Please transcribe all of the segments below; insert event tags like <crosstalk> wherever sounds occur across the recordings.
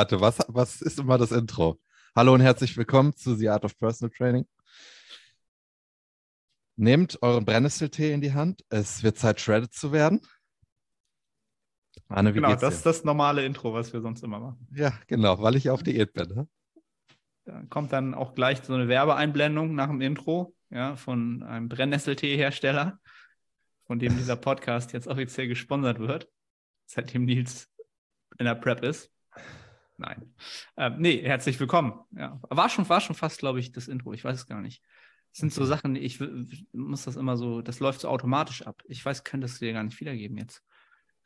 Warte, was, was ist immer das Intro? Hallo und herzlich willkommen zu The Art of Personal Training. Nehmt euren Brennnesseltee in die Hand. Es wird Zeit, shredded zu werden. Anne, wie genau, das ist das normale Intro, was wir sonst immer machen. Ja, genau, weil ich auf Diät bin. Ne? Da kommt dann auch gleich so eine Werbeeinblendung nach dem Intro ja, von einem Brennnesseltee-Hersteller, von dem dieser <laughs> Podcast jetzt offiziell gesponsert wird, seitdem Nils in der Prep ist. Nein. Ähm, nee, herzlich willkommen. Ja, war, schon, war schon fast, glaube ich, das Intro. Ich weiß es gar nicht. Das sind so Sachen, ich muss das immer so, das läuft so automatisch ab. Ich weiß, könnte es dir gar nicht wiedergeben jetzt.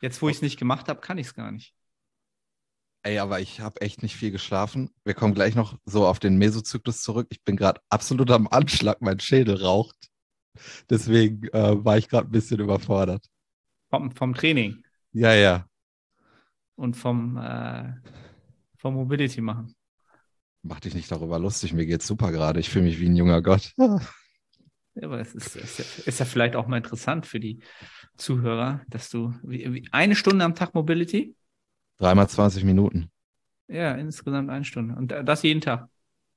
Jetzt, wo ich es nicht gemacht habe, kann ich es gar nicht. Ey, aber ich habe echt nicht viel geschlafen. Wir kommen gleich noch so auf den Mesozyklus zurück. Ich bin gerade absolut am Anschlag, mein Schädel raucht. Deswegen äh, war ich gerade ein bisschen überfordert. Vom, vom Training? Ja, ja. Und vom, äh, vom Mobility machen. Mach dich nicht darüber lustig, mir geht's super gerade. Ich fühle mich wie ein junger Gott. <laughs> Ja, aber es ist, ist, ja, ist, ja, vielleicht auch mal interessant für die Zuhörer, dass du wie, wie eine Stunde am Tag Mobility? Dreimal 20 Minuten. Ja, insgesamt eine Stunde. Und das jeden Tag.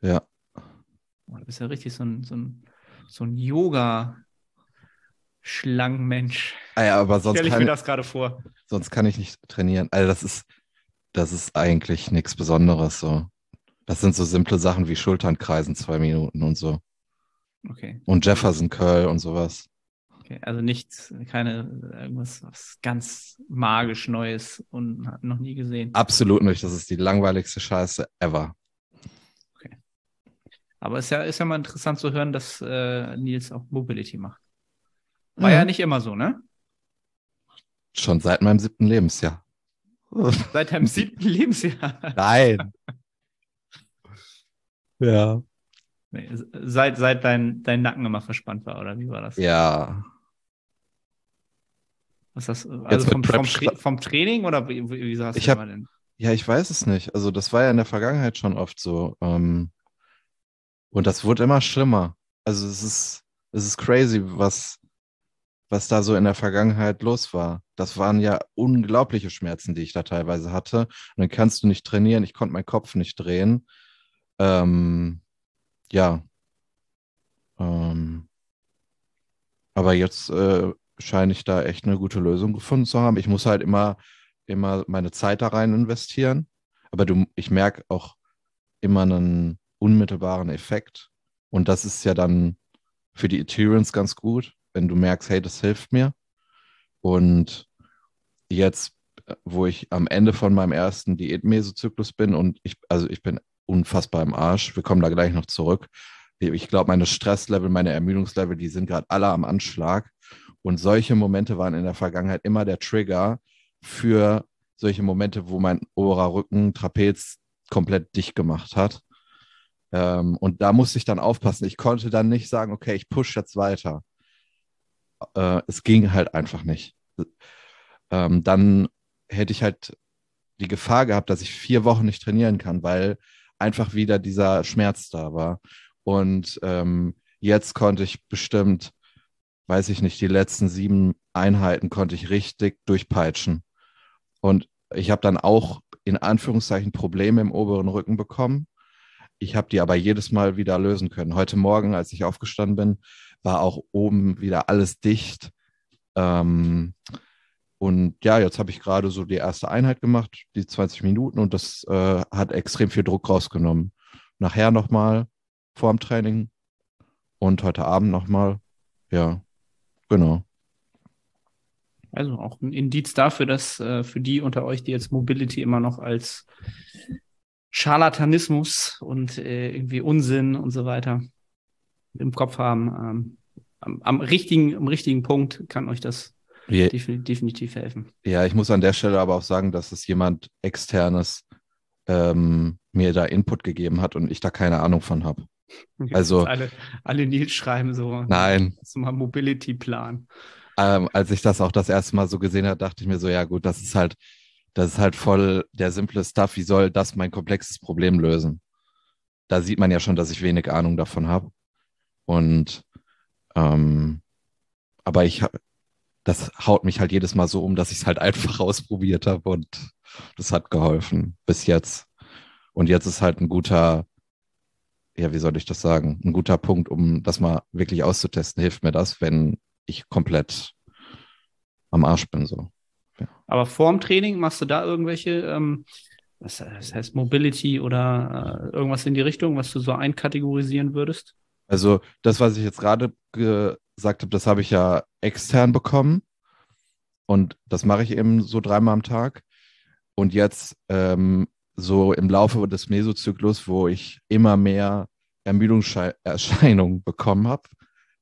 Ja. Oh, du bist ja richtig so ein, so ein, so ein Yoga-Schlangenmensch. Ah ja, aber sonst Stell ich mir das gerade vor. Sonst kann ich nicht trainieren. Also das ist, das ist eigentlich nichts Besonderes so. Das sind so simple Sachen wie Schulternkreisen zwei Minuten und so. Okay. Und Jefferson Curl und sowas. Okay, also nichts, keine irgendwas ganz magisch Neues und noch nie gesehen. Absolut nicht. Das ist die langweiligste Scheiße ever. Okay. Aber es ist ja, ist ja mal interessant zu hören, dass äh, Nils auch Mobility macht. War mhm. ja nicht immer so, ne? Schon seit meinem siebten Lebensjahr. <laughs> Seit deinem siebten Lebensjahr? Nein. ja. Nee, seit, seit dein, dein Nacken immer verspannt war, oder wie war das? Ja. Was das? Also vom, vom, Tra vom, Training oder wie, wie sah es denn? Ja, ich weiß es nicht. Also das war ja in der Vergangenheit schon oft so. Ähm, und das wurde immer schlimmer. Also es ist, es ist crazy, was, was da so in der Vergangenheit los war. Das waren ja unglaubliche Schmerzen, die ich da teilweise hatte. Und dann kannst du nicht trainieren. Ich konnte meinen Kopf nicht drehen. Ähm, ja. Ähm, aber jetzt äh, scheine ich da echt eine gute Lösung gefunden zu haben. Ich muss halt immer, immer meine Zeit da rein investieren. Aber du, ich merke auch immer einen unmittelbaren Effekt. Und das ist ja dann für die Adherence ganz gut, wenn du merkst, hey, das hilft mir. Und jetzt, wo ich am Ende von meinem ersten Diätmesozyklus bin und ich, also ich bin unfassbar im Arsch, wir kommen da gleich noch zurück. Ich glaube, meine Stresslevel, meine Ermüdungslevel, die sind gerade alle am Anschlag. Und solche Momente waren in der Vergangenheit immer der Trigger für solche Momente, wo mein oberer Rücken Trapez komplett dicht gemacht hat. Ähm, und da musste ich dann aufpassen. Ich konnte dann nicht sagen, okay, ich push jetzt weiter. Äh, es ging halt einfach nicht. Ähm, dann hätte ich halt die Gefahr gehabt, dass ich vier Wochen nicht trainieren kann, weil einfach wieder dieser Schmerz da war. Und ähm, jetzt konnte ich bestimmt weiß ich nicht, die letzten sieben Einheiten konnte ich richtig durchpeitschen. Und ich habe dann auch in Anführungszeichen Probleme im oberen Rücken bekommen. Ich habe die aber jedes Mal wieder lösen können. Heute Morgen, als ich aufgestanden bin, war auch oben wieder alles dicht. Ähm, und ja, jetzt habe ich gerade so die erste Einheit gemacht, die 20 Minuten, und das äh, hat extrem viel Druck rausgenommen. Nachher nochmal vor dem Training und heute Abend nochmal. Ja, Genau. Also auch ein Indiz dafür, dass äh, für die unter euch, die jetzt Mobility immer noch als Scharlatanismus und äh, irgendwie Unsinn und so weiter im Kopf haben, ähm, am, am, richtigen, am richtigen Punkt kann euch das yeah. definitiv, helfen. Ja, ich muss an der Stelle aber auch sagen, dass es jemand externes ähm, mir da Input gegeben hat und ich da keine Ahnung von habe. Also alle, alle Nils schreiben so. Nein. Ist mal Mobility-Plan. Ähm, als ich das auch das erste Mal so gesehen habe, dachte ich mir so, ja gut, das ist halt, das ist halt voll der simple Stuff. Wie soll das mein komplexes Problem lösen? Da sieht man ja schon, dass ich wenig Ahnung davon habe. Und ähm, aber ich habe, das haut mich halt jedes Mal so um, dass ich es halt einfach <laughs> ausprobiert habe und Das hat geholfen bis jetzt. Und jetzt ist halt ein guter, ja, wie soll ich das sagen, ein guter Punkt, um das mal wirklich auszutesten. Hilft mir das, wenn ich komplett am Arsch bin, so. Ja. Aber vorm Training machst du da irgendwelche, ähm, was, heißt Mobility oder äh, irgendwas in die Richtung, was du so einkategorisieren würdest? Also das, was ich jetzt gerade gesagt habe, das habe ich ja extern bekommen. Und das mache ich eben so dreimal am Tag. Und jetzt ähm, so im Laufe des Mesozyklus, wo ich immer mehr Ermüdungserscheinungen <laughs> bekommen habe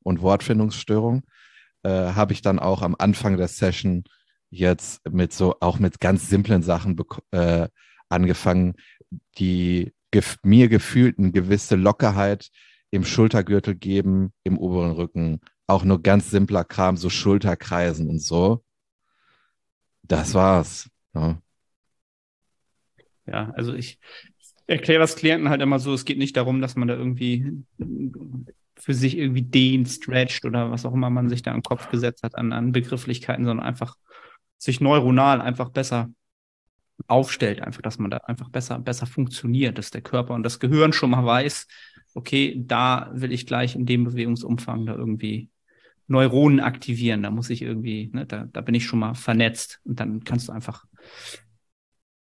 und Wortfindungsstörungen, äh, habe ich dann auch am Anfang der Session jetzt mit so auch mit ganz simplen Sachen äh, angefangen, die gef mir gefühlt eine gewisse Lockerheit im Schultergürtel geben, im oberen Rücken, auch nur ganz simpler Kram, so Schulterkreisen und so. Das war's. Ja. Ja, also ich erkläre das Klienten halt immer so, es geht nicht darum, dass man da irgendwie für sich irgendwie dehnt, stretcht oder was auch immer man sich da im Kopf gesetzt hat an, an Begrifflichkeiten, sondern einfach sich neuronal einfach besser aufstellt, einfach, dass man da einfach besser, besser funktioniert, dass der Körper und das Gehirn schon mal weiß, okay, da will ich gleich in dem Bewegungsumfang da irgendwie Neuronen aktivieren, da muss ich irgendwie, ne, da, da bin ich schon mal vernetzt und dann kannst du einfach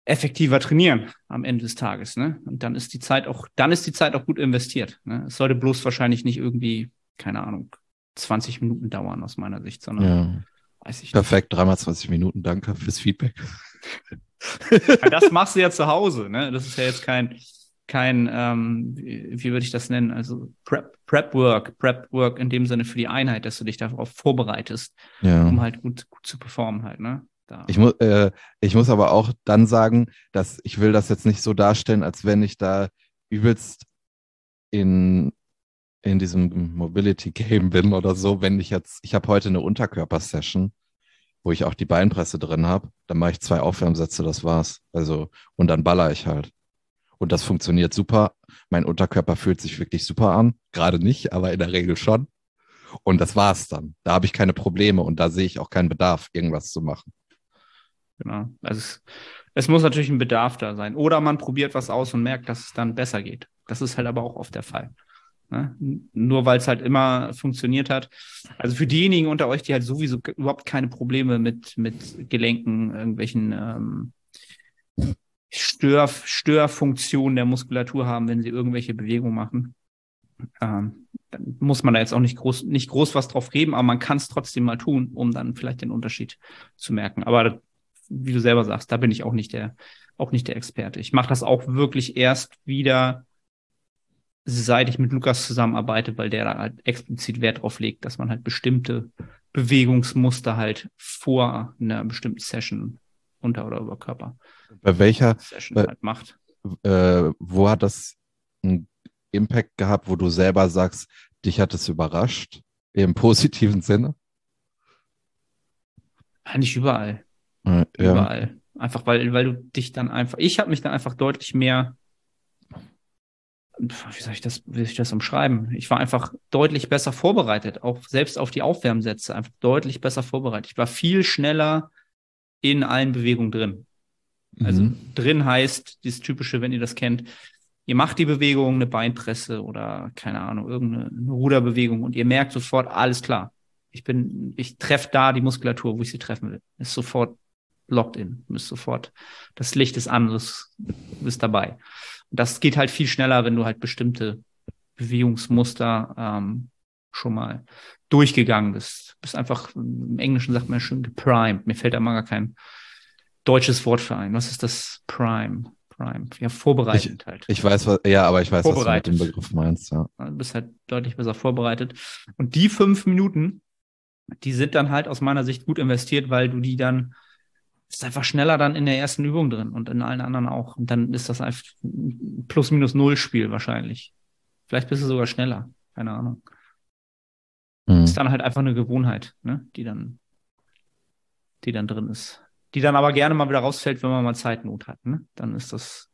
effektiver trainieren am Ende des Tages. Ne? Und dann ist die Zeit auch, dann ist die Zeit auch gut investiert. Ne? Es sollte bloß wahrscheinlich nicht irgendwie, keine Ahnung, 20 Minuten dauern aus meiner Sicht, sondern ja. weiß ich Perfekt, dreimal 20 Minuten, danke fürs Feedback. <laughs> das machst du ja zu Hause, ne? Das ist ja jetzt kein, kein, ähm, wie, wie würde ich das nennen? Also Prep, Prep Work, Prep Work in dem Sinne für die Einheit, dass du dich darauf vorbereitest, ja. um halt gut, gut zu performen halt, ne? Da. Ich, mu äh, ich muss aber auch dann sagen, dass ich will das jetzt nicht so darstellen, als wenn ich da übelst in, in diesem Mobility Game bin oder so. Wenn ich jetzt, ich habe heute eine Unterkörper-Session, wo ich auch die Beinpresse drin habe, dann mache ich zwei Aufwärmsätze, das war's. Also, und dann baller ich halt. Und das funktioniert super. Mein Unterkörper fühlt sich wirklich super an. Gerade nicht, aber in der Regel schon. Und das war's dann. Da habe ich keine Probleme und da sehe ich auch keinen Bedarf, irgendwas zu machen. Genau. Also es, es muss natürlich ein Bedarf da sein. Oder man probiert was aus und merkt, dass es dann besser geht. Das ist halt aber auch oft der Fall. Ne? Nur weil es halt immer funktioniert hat. Also für diejenigen unter euch, die halt sowieso überhaupt keine Probleme mit, mit Gelenken, irgendwelchen ähm, Stör, Störfunktionen der Muskulatur haben, wenn sie irgendwelche Bewegungen machen, ähm, dann muss man da jetzt auch nicht groß, nicht groß was drauf geben, aber man kann es trotzdem mal tun, um dann vielleicht den Unterschied zu merken. Aber wie du selber sagst, da bin ich auch nicht der, auch nicht der Experte. Ich mache das auch wirklich erst wieder, seit ich mit Lukas zusammenarbeite, weil der da halt explizit Wert drauf legt, dass man halt bestimmte Bewegungsmuster halt vor einer bestimmten Session unter oder über Körper bei welcher Session bei, halt macht. Äh, wo hat das einen Impact gehabt, wo du selber sagst, dich hat es überrascht, im positiven Sinne? Eigentlich überall. Ja. Überall. Einfach weil, weil du dich dann einfach, ich habe mich dann einfach deutlich mehr, wie soll ich das, wie soll ich das umschreiben? Ich war einfach deutlich besser vorbereitet, auch selbst auf die Aufwärmsätze, einfach deutlich besser vorbereitet. Ich war viel schneller in allen Bewegungen drin. Also mhm. drin heißt, dieses typische, wenn ihr das kennt, ihr macht die Bewegung, eine Beinpresse oder keine Ahnung, irgendeine Ruderbewegung und ihr merkt sofort, alles klar. Ich bin, ich treffe da die Muskulatur, wo ich sie treffen will. Ist sofort locked in, ist sofort, das Licht ist an, du bist dabei. Und das geht halt viel schneller, wenn du halt bestimmte Bewegungsmuster ähm, schon mal durchgegangen bist. Bist einfach, im Englischen sagt man schön geprimed. Mir fällt da mal gar kein deutsches Wort für ein. Was ist das Prime? Prime. Ja, vorbereitet ich, halt. Ich weiß, was, ja, aber ich weiß, was du mit dem Begriff meinst, ja. Du bist halt deutlich besser vorbereitet. Und die fünf Minuten, die sind dann halt aus meiner Sicht gut investiert, weil du die dann ist einfach schneller dann in der ersten Übung drin und in allen anderen auch. Und dann ist das einfach ein Plus-Minus-Null-Spiel wahrscheinlich. Vielleicht bist du sogar schneller. Keine Ahnung. Mhm. Ist dann halt einfach eine Gewohnheit, ne? die dann, die dann drin ist die dann aber gerne mal wieder rausfällt, wenn man mal Zeitnot hat. Ne? Dann ist das,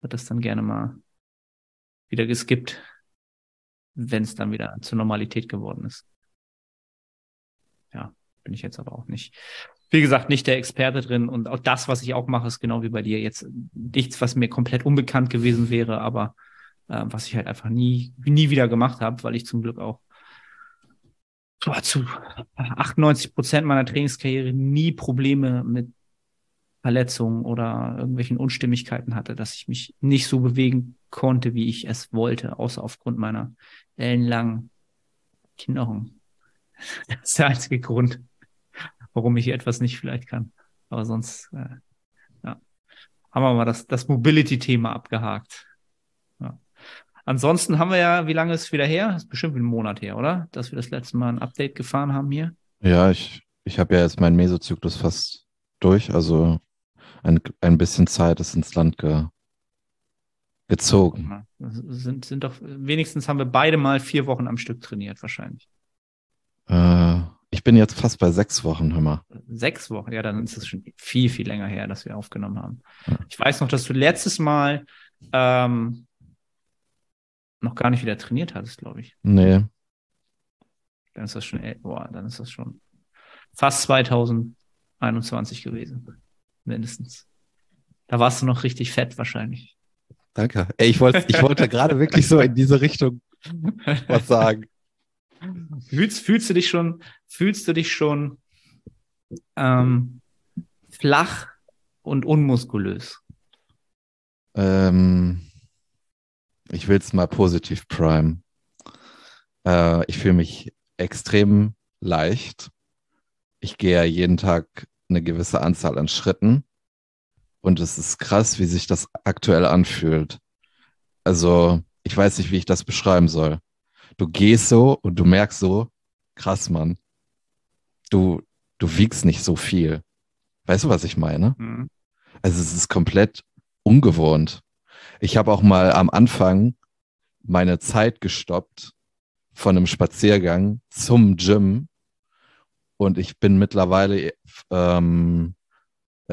wird das dann gerne mal wieder geskippt, wenn es dann wieder zur Normalität geworden ist. Ja, bin ich jetzt aber auch nicht. wie gesagt, nicht der Experte drin und auch das, was ich auch mache, ist genau wie bei dir jetzt nichts, was mir komplett unbekannt gewesen wäre, aber äh, was ich halt einfach nie, nie wieder gemacht habe, weil ich zum Glück auch zu 98 Prozent meiner Trainingskarriere nie Probleme mit Verletzungen oder irgendwelchen Unstimmigkeiten hatte, dass ich mich nicht so bewegen konnte, wie ich es wollte, außer aufgrund meiner ellenlangen Knochen. <laughs> Das ist der einzige Grund, warum ich etwas nicht vielleicht kann. Aber sonst, äh, ja, haben wir mal das, das Mobility-Thema abgehakt. Ansonsten haben wir ja, wie lange ist es wieder her? Das ist bestimmt ein Monat her, oder? Dass wir das letzte Mal ein Update gefahren haben hier. Ja, ich, ich habe ja jetzt meinen Mesozyklus fast durch. Also ein, ein bisschen Zeit ist ins Land ge, gezogen. Sind, sind doch, wenigstens haben wir beide mal vier Wochen am Stück trainiert, wahrscheinlich. Äh, ich bin jetzt fast bei sechs Wochen, hör mal. Sechs Wochen, ja, dann ist es schon viel, viel länger her, dass wir aufgenommen haben. Ja. Ich weiß noch, dass du letztes Mal ähm, noch gar nicht wieder trainiert hattest, glaube ich. Nee. Dann ist das schon, boah, dann ist das schon fast 2021 gewesen mindestens. Da warst du noch richtig fett wahrscheinlich. Danke. Ey, ich wollte, ich wollte gerade wirklich so in diese Richtung was sagen. Fühlst, fühlst du dich schon, fühlst du dich schon ähm, flach und unmuskulös? Ähm, ich will es mal positiv prime. Äh, ich fühle mich extrem leicht. Ich gehe jeden Tag eine gewisse Anzahl an Schritten. Und es ist krass, wie sich das aktuell anfühlt. Also, ich weiß nicht, wie ich das beschreiben soll. Du gehst so und du merkst so, krass, Mann. Du, du wiegst nicht so viel. Weißt du, was ich meine? Mhm. Also, es ist komplett ungewohnt. Ich habe auch mal am Anfang meine Zeit gestoppt von einem Spaziergang zum Gym und ich bin mittlerweile, ähm,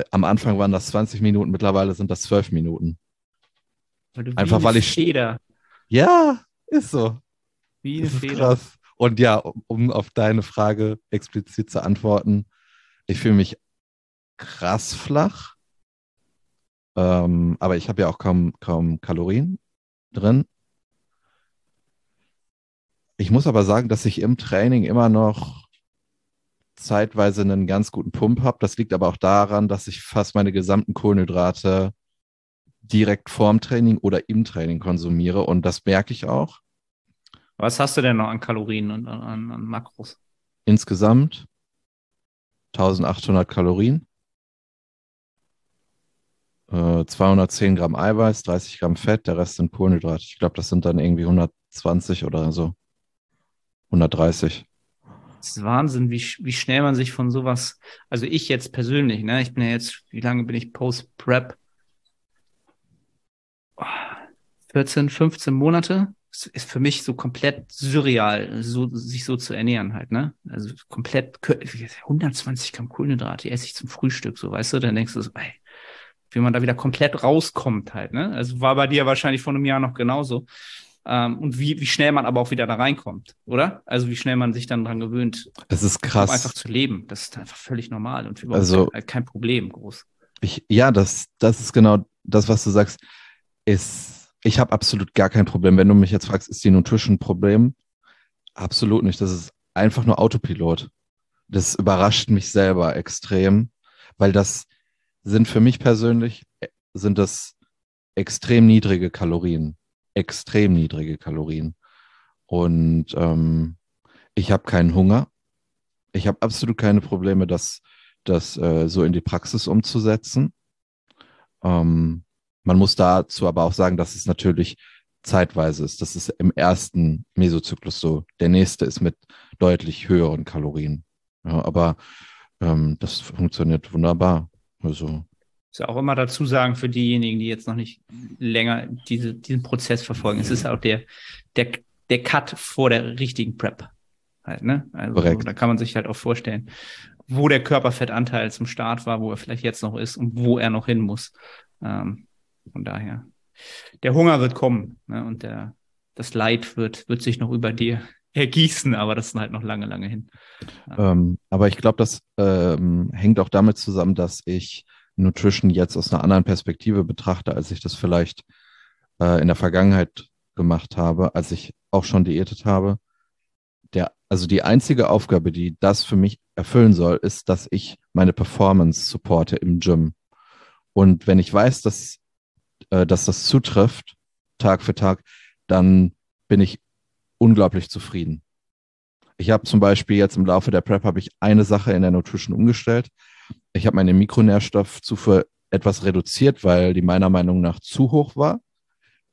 am Anfang waren das 20 Minuten, mittlerweile sind das 12 Minuten. Weil Einfach weil ich. Feder. Ja, ist so. Wie eine Feder. Krass. Und ja, um, um auf deine Frage explizit zu antworten, ich fühle mich krass flach. Ähm, aber ich habe ja auch kaum, kaum Kalorien drin. Ich muss aber sagen, dass ich im Training immer noch zeitweise einen ganz guten Pump habe. Das liegt aber auch daran, dass ich fast meine gesamten Kohlenhydrate direkt vorm Training oder im Training konsumiere und das merke ich auch. Was hast du denn noch an Kalorien und an, an Makros? Insgesamt 1800 Kalorien, äh, 210 Gramm Eiweiß, 30 Gramm Fett, der Rest sind Kohlenhydrate. Ich glaube, das sind dann irgendwie 120 oder so. 130. Das ist Wahnsinn, wie, wie schnell man sich von sowas, also ich jetzt persönlich, ne, ich bin ja jetzt, wie lange bin ich Post-Prep? 14, 15 Monate. Das ist für mich so komplett surreal, so, sich so zu ernähren halt, ne? Also komplett 120 Gramm Kohlenhydrate, die esse ich zum Frühstück, so, weißt du? Dann denkst du so, ey, wie man da wieder komplett rauskommt halt, ne? Also war bei dir wahrscheinlich vor einem Jahr noch genauso ähm, und wie, wie schnell man aber auch wieder da reinkommt, oder? Also wie schnell man sich dann dran gewöhnt. Es ist krass. Um einfach zu leben. Das ist einfach völlig normal und überhaupt also, kein, kein Problem groß. Ich, ja, das, das ist genau das, was du sagst. Ist, ich habe absolut gar kein Problem. Wenn du mich jetzt fragst, ist die Nutrition ein Problem? Absolut nicht. Das ist einfach nur Autopilot. Das überrascht mich selber extrem, weil das sind für mich persönlich, äh, sind das extrem niedrige Kalorien extrem niedrige Kalorien. Und ähm, ich habe keinen Hunger. Ich habe absolut keine Probleme, das, das äh, so in die Praxis umzusetzen. Ähm, man muss dazu aber auch sagen, dass es natürlich zeitweise ist. Das ist im ersten Mesozyklus so. Der nächste ist mit deutlich höheren Kalorien. Ja, aber ähm, das funktioniert wunderbar. Also muss ja auch immer dazu sagen, für diejenigen, die jetzt noch nicht länger diese, diesen Prozess verfolgen, es ist auch der, der, der Cut vor der richtigen Prep. Halt, ne? Also Korrekt. da kann man sich halt auch vorstellen, wo der Körperfettanteil zum Start war, wo er vielleicht jetzt noch ist und wo er noch hin muss. Ähm, von daher, der Hunger wird kommen ne? und der, das Leid wird, wird sich noch über dir ergießen, aber das ist halt noch lange, lange hin. Ähm, aber ich glaube, das ähm, hängt auch damit zusammen, dass ich Nutrition jetzt aus einer anderen Perspektive betrachte, als ich das vielleicht äh, in der Vergangenheit gemacht habe, als ich auch schon diätet habe. Der, also die einzige Aufgabe, die das für mich erfüllen soll, ist, dass ich meine Performance supporte im Gym. Und wenn ich weiß, dass, äh, dass das zutrifft, Tag für Tag, dann bin ich unglaublich zufrieden. Ich habe zum Beispiel jetzt im Laufe der Prep habe ich eine Sache in der Nutrition umgestellt. Ich habe meine Mikronährstoffzufuhr etwas reduziert, weil die meiner Meinung nach zu hoch war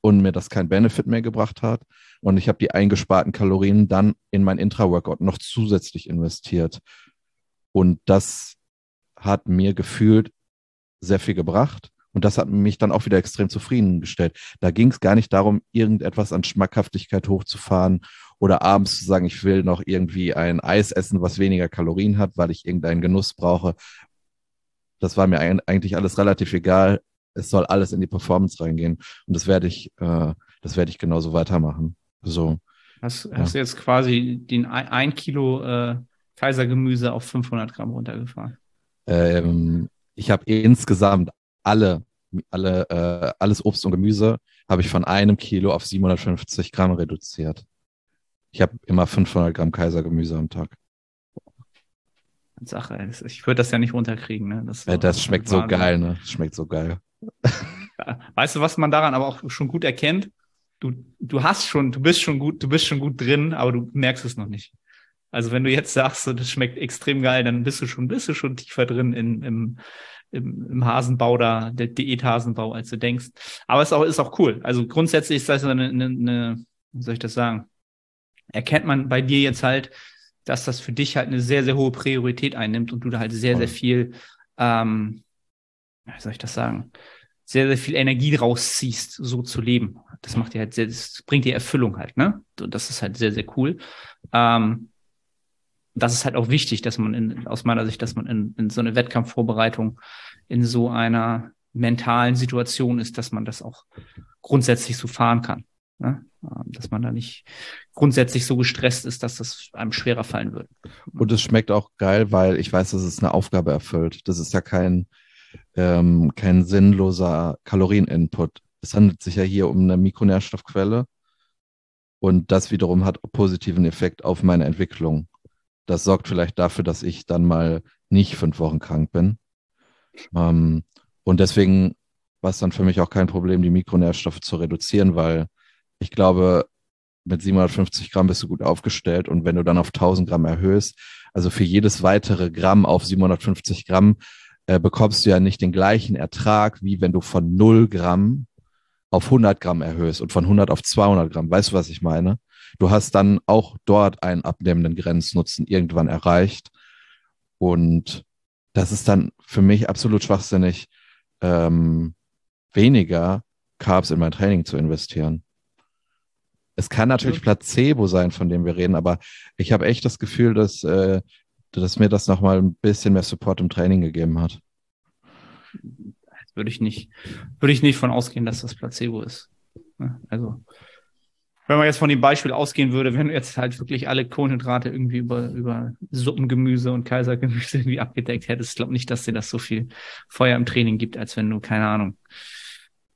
und mir das kein Benefit mehr gebracht hat. Und ich habe die eingesparten Kalorien dann in mein Intra-Workout noch zusätzlich investiert. Und das hat mir gefühlt sehr viel gebracht. Und das hat mich dann auch wieder extrem zufriedengestellt. Da ging es gar nicht darum, irgendetwas an Schmackhaftigkeit hochzufahren oder abends zu sagen, ich will noch irgendwie ein Eis essen, was weniger Kalorien hat, weil ich irgendeinen Genuss brauche. Das war mir eigentlich alles relativ egal. Es soll alles in die Performance reingehen. Und das werde ich, äh, das werde ich genauso weitermachen. So. Hast, ja. hast du jetzt quasi den ein, Kilo äh, Kaisergemüse auf 500 Gramm runtergefahren? Ähm, ich habe insgesamt alle, alle, äh, alles Obst und Gemüse habe ich von einem Kilo auf 750 Gramm reduziert. Ich habe immer 500 Gramm Kaisergemüse am Tag. Sache, ich würde das ja nicht runterkriegen. Ne? Das, ja, das schmeckt so geil, ne? Das schmeckt so geil. Weißt du, was man daran aber auch schon gut erkennt? Du, du hast schon, du bist schon gut, du bist schon gut drin, aber du merkst es noch nicht. Also wenn du jetzt sagst, das schmeckt extrem geil, dann bist du schon, bist du schon tiefer drin in, im, im, im Hasenbau da, der Diät-Hasenbau, als du denkst. Aber es ist auch, ist auch cool. Also grundsätzlich ist das eine, eine, eine, wie soll ich das sagen? Erkennt man bei dir jetzt halt, dass das für dich halt eine sehr, sehr hohe Priorität einnimmt und du da halt sehr, sehr viel, ähm, wie soll ich das sagen? Sehr, sehr viel Energie rausziehst, so zu leben. Das macht dir halt sehr, das bringt dir Erfüllung halt, ne? Das ist halt sehr, sehr cool. Ähm, das ist halt auch wichtig, dass man in, aus meiner Sicht, dass man in, in so eine Wettkampfvorbereitung in so einer mentalen Situation ist, dass man das auch grundsätzlich so fahren kann. Ne? Ähm, dass man da nicht grundsätzlich so gestresst ist, dass das einem schwerer fallen würde. Und es schmeckt auch geil, weil ich weiß, dass es eine Aufgabe erfüllt. Das ist ja kein, ähm, kein sinnloser Kalorieninput. Es handelt sich ja hier um eine Mikronährstoffquelle und das wiederum hat positiven Effekt auf meine Entwicklung. Das sorgt vielleicht dafür, dass ich dann mal nicht fünf Wochen krank bin. Ähm, und deswegen war es dann für mich auch kein Problem, die Mikronährstoffe zu reduzieren, weil ich glaube, mit 750 Gramm bist du gut aufgestellt. Und wenn du dann auf 1000 Gramm erhöhst, also für jedes weitere Gramm auf 750 Gramm, äh, bekommst du ja nicht den gleichen Ertrag, wie wenn du von 0 Gramm auf 100 Gramm erhöhst und von 100 auf 200 Gramm. Weißt du, was ich meine? Du hast dann auch dort einen abnehmenden Grenznutzen irgendwann erreicht. Und das ist dann für mich absolut schwachsinnig, ähm, weniger Carbs in mein Training zu investieren. Es kann natürlich Placebo sein, von dem wir reden, aber ich habe echt das Gefühl, dass, äh, dass mir das nochmal ein bisschen mehr Support im Training gegeben hat. Würde ich nicht, würde ich nicht von ausgehen, dass das Placebo ist. Ne? Also wenn man jetzt von dem Beispiel ausgehen würde, wenn du jetzt halt wirklich alle Kohlenhydrate irgendwie über, über Suppengemüse und Kaisergemüse irgendwie abgedeckt hättest, ich glaube nicht, dass dir das so viel Feuer im Training gibt, als wenn du, keine Ahnung,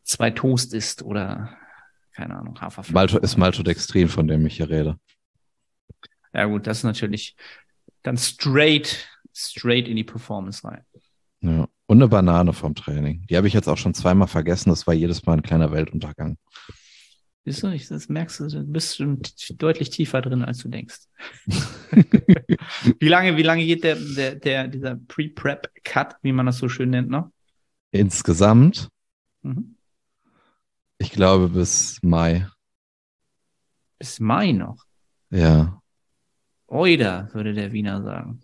zwei Toast isst oder, keine Ahnung, Haferflocken. Malto ist Maltodextrin, von dem ich hier rede. Ja gut, das ist natürlich dann straight, straight in die Performance rein. Ja. Und eine Banane vom Training. Die habe ich jetzt auch schon zweimal vergessen. Das war jedes Mal ein kleiner Weltuntergang. Siehst du, ich, das merkst du, du bist schon deutlich tiefer drin, als du denkst. <laughs> wie lange, wie lange geht der, der, der, dieser Pre-Prep-Cut, wie man das so schön nennt, noch? Insgesamt? Mhm. Ich glaube bis Mai. Bis Mai noch? Ja. Oida, würde der Wiener sagen.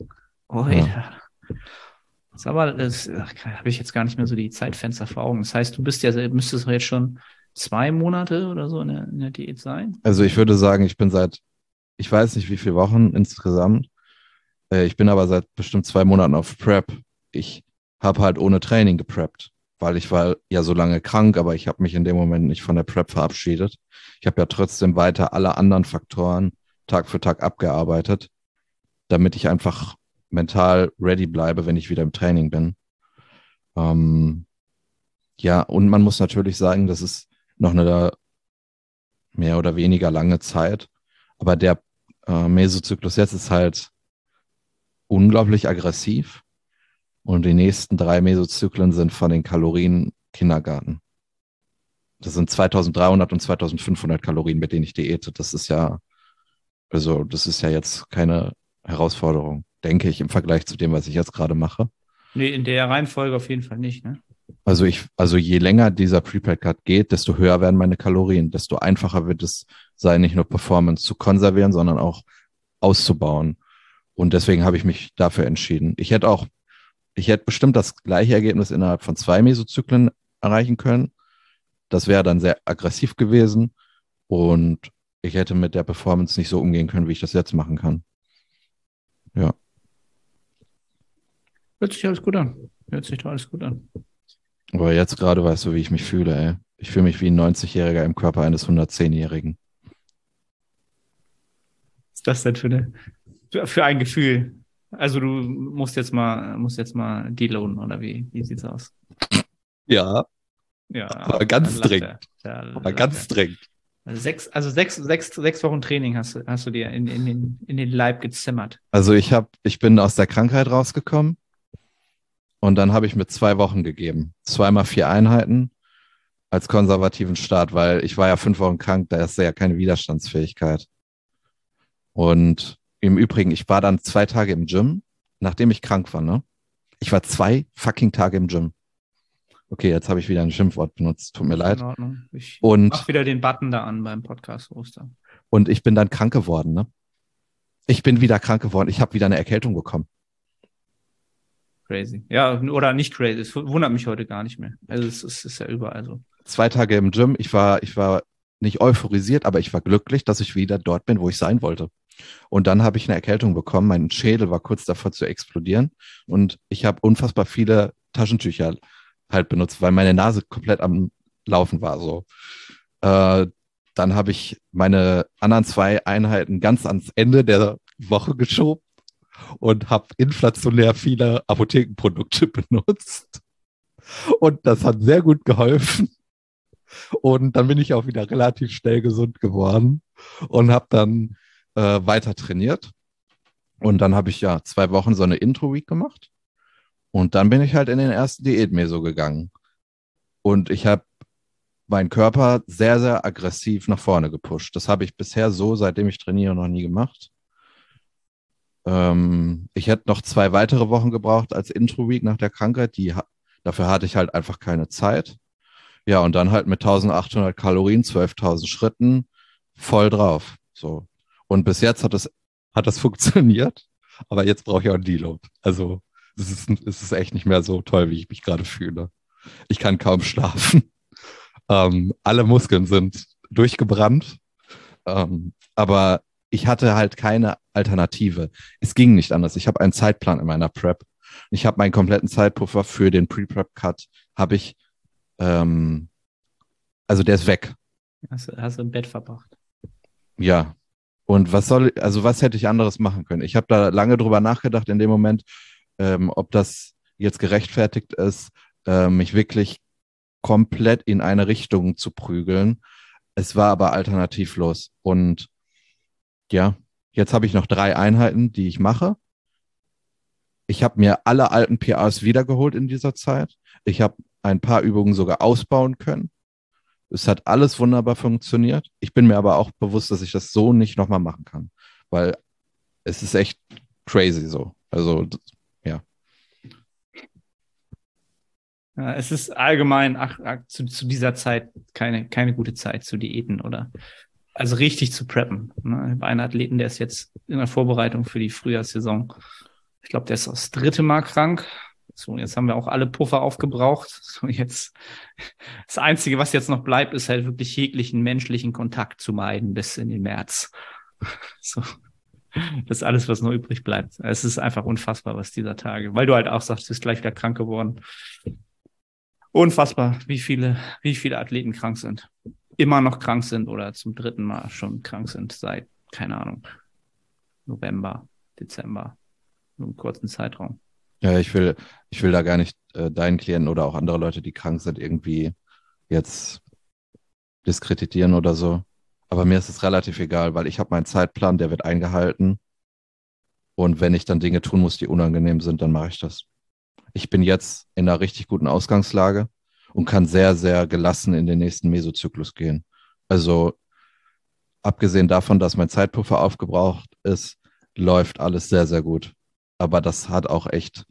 Oida. Ja. Das ist aber, das habe ich jetzt gar nicht mehr so die Zeitfenster vor Augen. Das heißt, du bist ja, müsstest jetzt schon zwei Monate oder so in der, in der Diät sein? Also ich würde sagen, ich bin seit, ich weiß nicht wie viele Wochen insgesamt. Äh, ich bin aber seit bestimmt zwei Monaten auf Prep. Ich habe halt ohne Training gepreppt, weil ich war ja so lange krank, aber ich habe mich in dem Moment nicht von der Prep verabschiedet. Ich habe ja trotzdem weiter alle anderen Faktoren Tag für Tag abgearbeitet, damit ich einfach mental ready bleibe, wenn ich wieder im Training bin. Ähm, ja, und man muss natürlich sagen, das ist noch eine mehr oder weniger lange Zeit. Aber der äh, Mesozyklus jetzt ist halt unglaublich aggressiv. Und die nächsten drei Mesozyklen sind von den Kalorien Kindergarten. Das sind 2300 und 2500 Kalorien, mit denen ich diete. Das ist ja, also, das ist ja jetzt keine Herausforderung, denke ich, im Vergleich zu dem, was ich jetzt gerade mache. Nee, in der Reihenfolge auf jeden Fall nicht, ne? Also ich, also je länger dieser Prepaid Cut geht, desto höher werden meine Kalorien, desto einfacher wird es sein, nicht nur Performance zu konservieren, sondern auch auszubauen. Und deswegen habe ich mich dafür entschieden. Ich hätte auch, ich hätte bestimmt das gleiche Ergebnis innerhalb von zwei Mesozyklen erreichen können. Das wäre dann sehr aggressiv gewesen und ich hätte mit der Performance nicht so umgehen können, wie ich das jetzt machen kann. Ja. Hört sich alles gut an. Hört sich doch alles gut an. Aber jetzt gerade weißt du, wie ich mich fühle, ey. Ich fühle mich wie ein 90-Jähriger im Körper eines 110-Jährigen. Was ist das denn für, eine, für ein Gefühl? Also du musst jetzt mal, musst jetzt mal deloaden, oder wie? Wie sieht's aus? Ja. Ja. Aber ganz dringend. Aber ganz dringend. Also sechs, also sechs, sechs, sechs Wochen Training hast du, hast du dir in, in, den, in den Leib gezimmert. Also ich habe, ich bin aus der Krankheit rausgekommen und dann habe ich mir zwei Wochen gegeben. Zweimal vier Einheiten als konservativen Start, weil ich war ja fünf Wochen krank, da ist ja keine Widerstandsfähigkeit. Und im Übrigen, ich war dann zwei Tage im Gym, nachdem ich krank war, ne? Ich war zwei fucking Tage im Gym. Okay, jetzt habe ich wieder ein Schimpfwort benutzt. Tut mir leid. In Ordnung. Ich und mach wieder den Button da an beim Podcast Oster. Und ich bin dann krank geworden, ne? Ich bin wieder krank geworden. Ich habe wieder eine Erkältung bekommen. Crazy. Ja, oder nicht crazy. Es wundert mich heute gar nicht mehr. Also es, es ist ja überall so. Zwei Tage im Gym. Ich war, ich war nicht euphorisiert, aber ich war glücklich, dass ich wieder dort bin, wo ich sein wollte. Und dann habe ich eine Erkältung bekommen. Mein Schädel war kurz davor zu explodieren. Und ich habe unfassbar viele Taschentücher halt benutzt, weil meine Nase komplett am Laufen war. So. Äh, dann habe ich meine anderen zwei Einheiten ganz ans Ende der Woche geschoben und habe inflationär viele Apothekenprodukte <laughs> benutzt. Und das hat sehr gut geholfen. Und dann bin ich auch wieder relativ schnell gesund geworden und habe dann äh, weiter trainiert. Und dann habe ich ja zwei Wochen so eine Intro-Week gemacht. Und dann bin ich halt in den ersten Diät-Meso gegangen. Und ich habe meinen Körper sehr, sehr aggressiv nach vorne gepusht. Das habe ich bisher so, seitdem ich trainiere, noch nie gemacht. Ähm, ich hätte noch zwei weitere Wochen gebraucht als Intro-Week nach der Krankheit. Die, dafür hatte ich halt einfach keine Zeit. Ja, und dann halt mit 1800 Kalorien, 12.000 Schritten, voll drauf. So. Und bis jetzt hat es, hat das <laughs> funktioniert. Aber jetzt brauche ich auch einen Deload. Also, es ist, es ist echt nicht mehr so toll, wie ich mich gerade fühle. Ich kann kaum schlafen. <laughs> Ähm, alle Muskeln sind durchgebrannt. Ähm, aber ich hatte halt keine Alternative. Es ging nicht anders. Ich habe einen Zeitplan in meiner Prep. Ich habe meinen kompletten Zeitpuffer für den Pre-Prep-Cut, habe ich, ähm, also der ist weg. Hast, hast du im Bett verbracht? Ja. Und was soll, also was hätte ich anderes machen können? Ich habe da lange drüber nachgedacht in dem Moment, ähm, ob das jetzt gerechtfertigt ist, äh, mich wirklich komplett in eine Richtung zu prügeln. Es war aber alternativlos. Und ja, jetzt habe ich noch drei Einheiten, die ich mache. Ich habe mir alle alten PRs wiedergeholt in dieser Zeit. Ich habe ein paar Übungen sogar ausbauen können. Es hat alles wunderbar funktioniert. Ich bin mir aber auch bewusst, dass ich das so nicht nochmal machen kann, weil es ist echt crazy so. Also, ja. ja es ist allgemein ach, ach, zu, zu, dieser Zeit keine, keine gute Zeit zu Diäten oder also richtig zu preppen. Ne? Ich habe einen Athleten, der ist jetzt in der Vorbereitung für die Frühjahrssaison. Ich glaube, der ist das dritte Mal krank. So, jetzt haben wir auch alle Puffer aufgebraucht. <laughs> So, jetzt das Einzige, was jetzt noch bleibt, ist halt wirklich jeglichen menschlichen Kontakt zu meiden bis in den März. <laughs> So. Das ist alles, was noch übrig bleibt. Es ist einfach unfassbar, was dieser Tage, weil du halt auch sagst, du bist gleich wieder krank geworden. Unfassbar, wie viele, wie viele Athleten krank sind immer noch krank sind oder zum dritten Mal schon krank sind seit, keine Ahnung, November, Dezember, nur einen kurzen Zeitraum. Ja, ich will, ich will da gar nicht äh, deinen Klienten oder auch andere Leute, die krank sind, irgendwie jetzt diskreditieren oder so. Aber mir ist es relativ egal, weil ich habe meinen Zeitplan, der wird eingehalten. Und wenn ich dann Dinge tun muss, die unangenehm sind, dann mache ich das. Ich bin jetzt in einer richtig guten Ausgangslage und kann sehr, sehr gelassen in den nächsten Mesozyklus gehen. Also abgesehen davon, dass mein Zeitpuffer aufgebraucht ist, läuft alles sehr, sehr gut. Aber das hat auch echt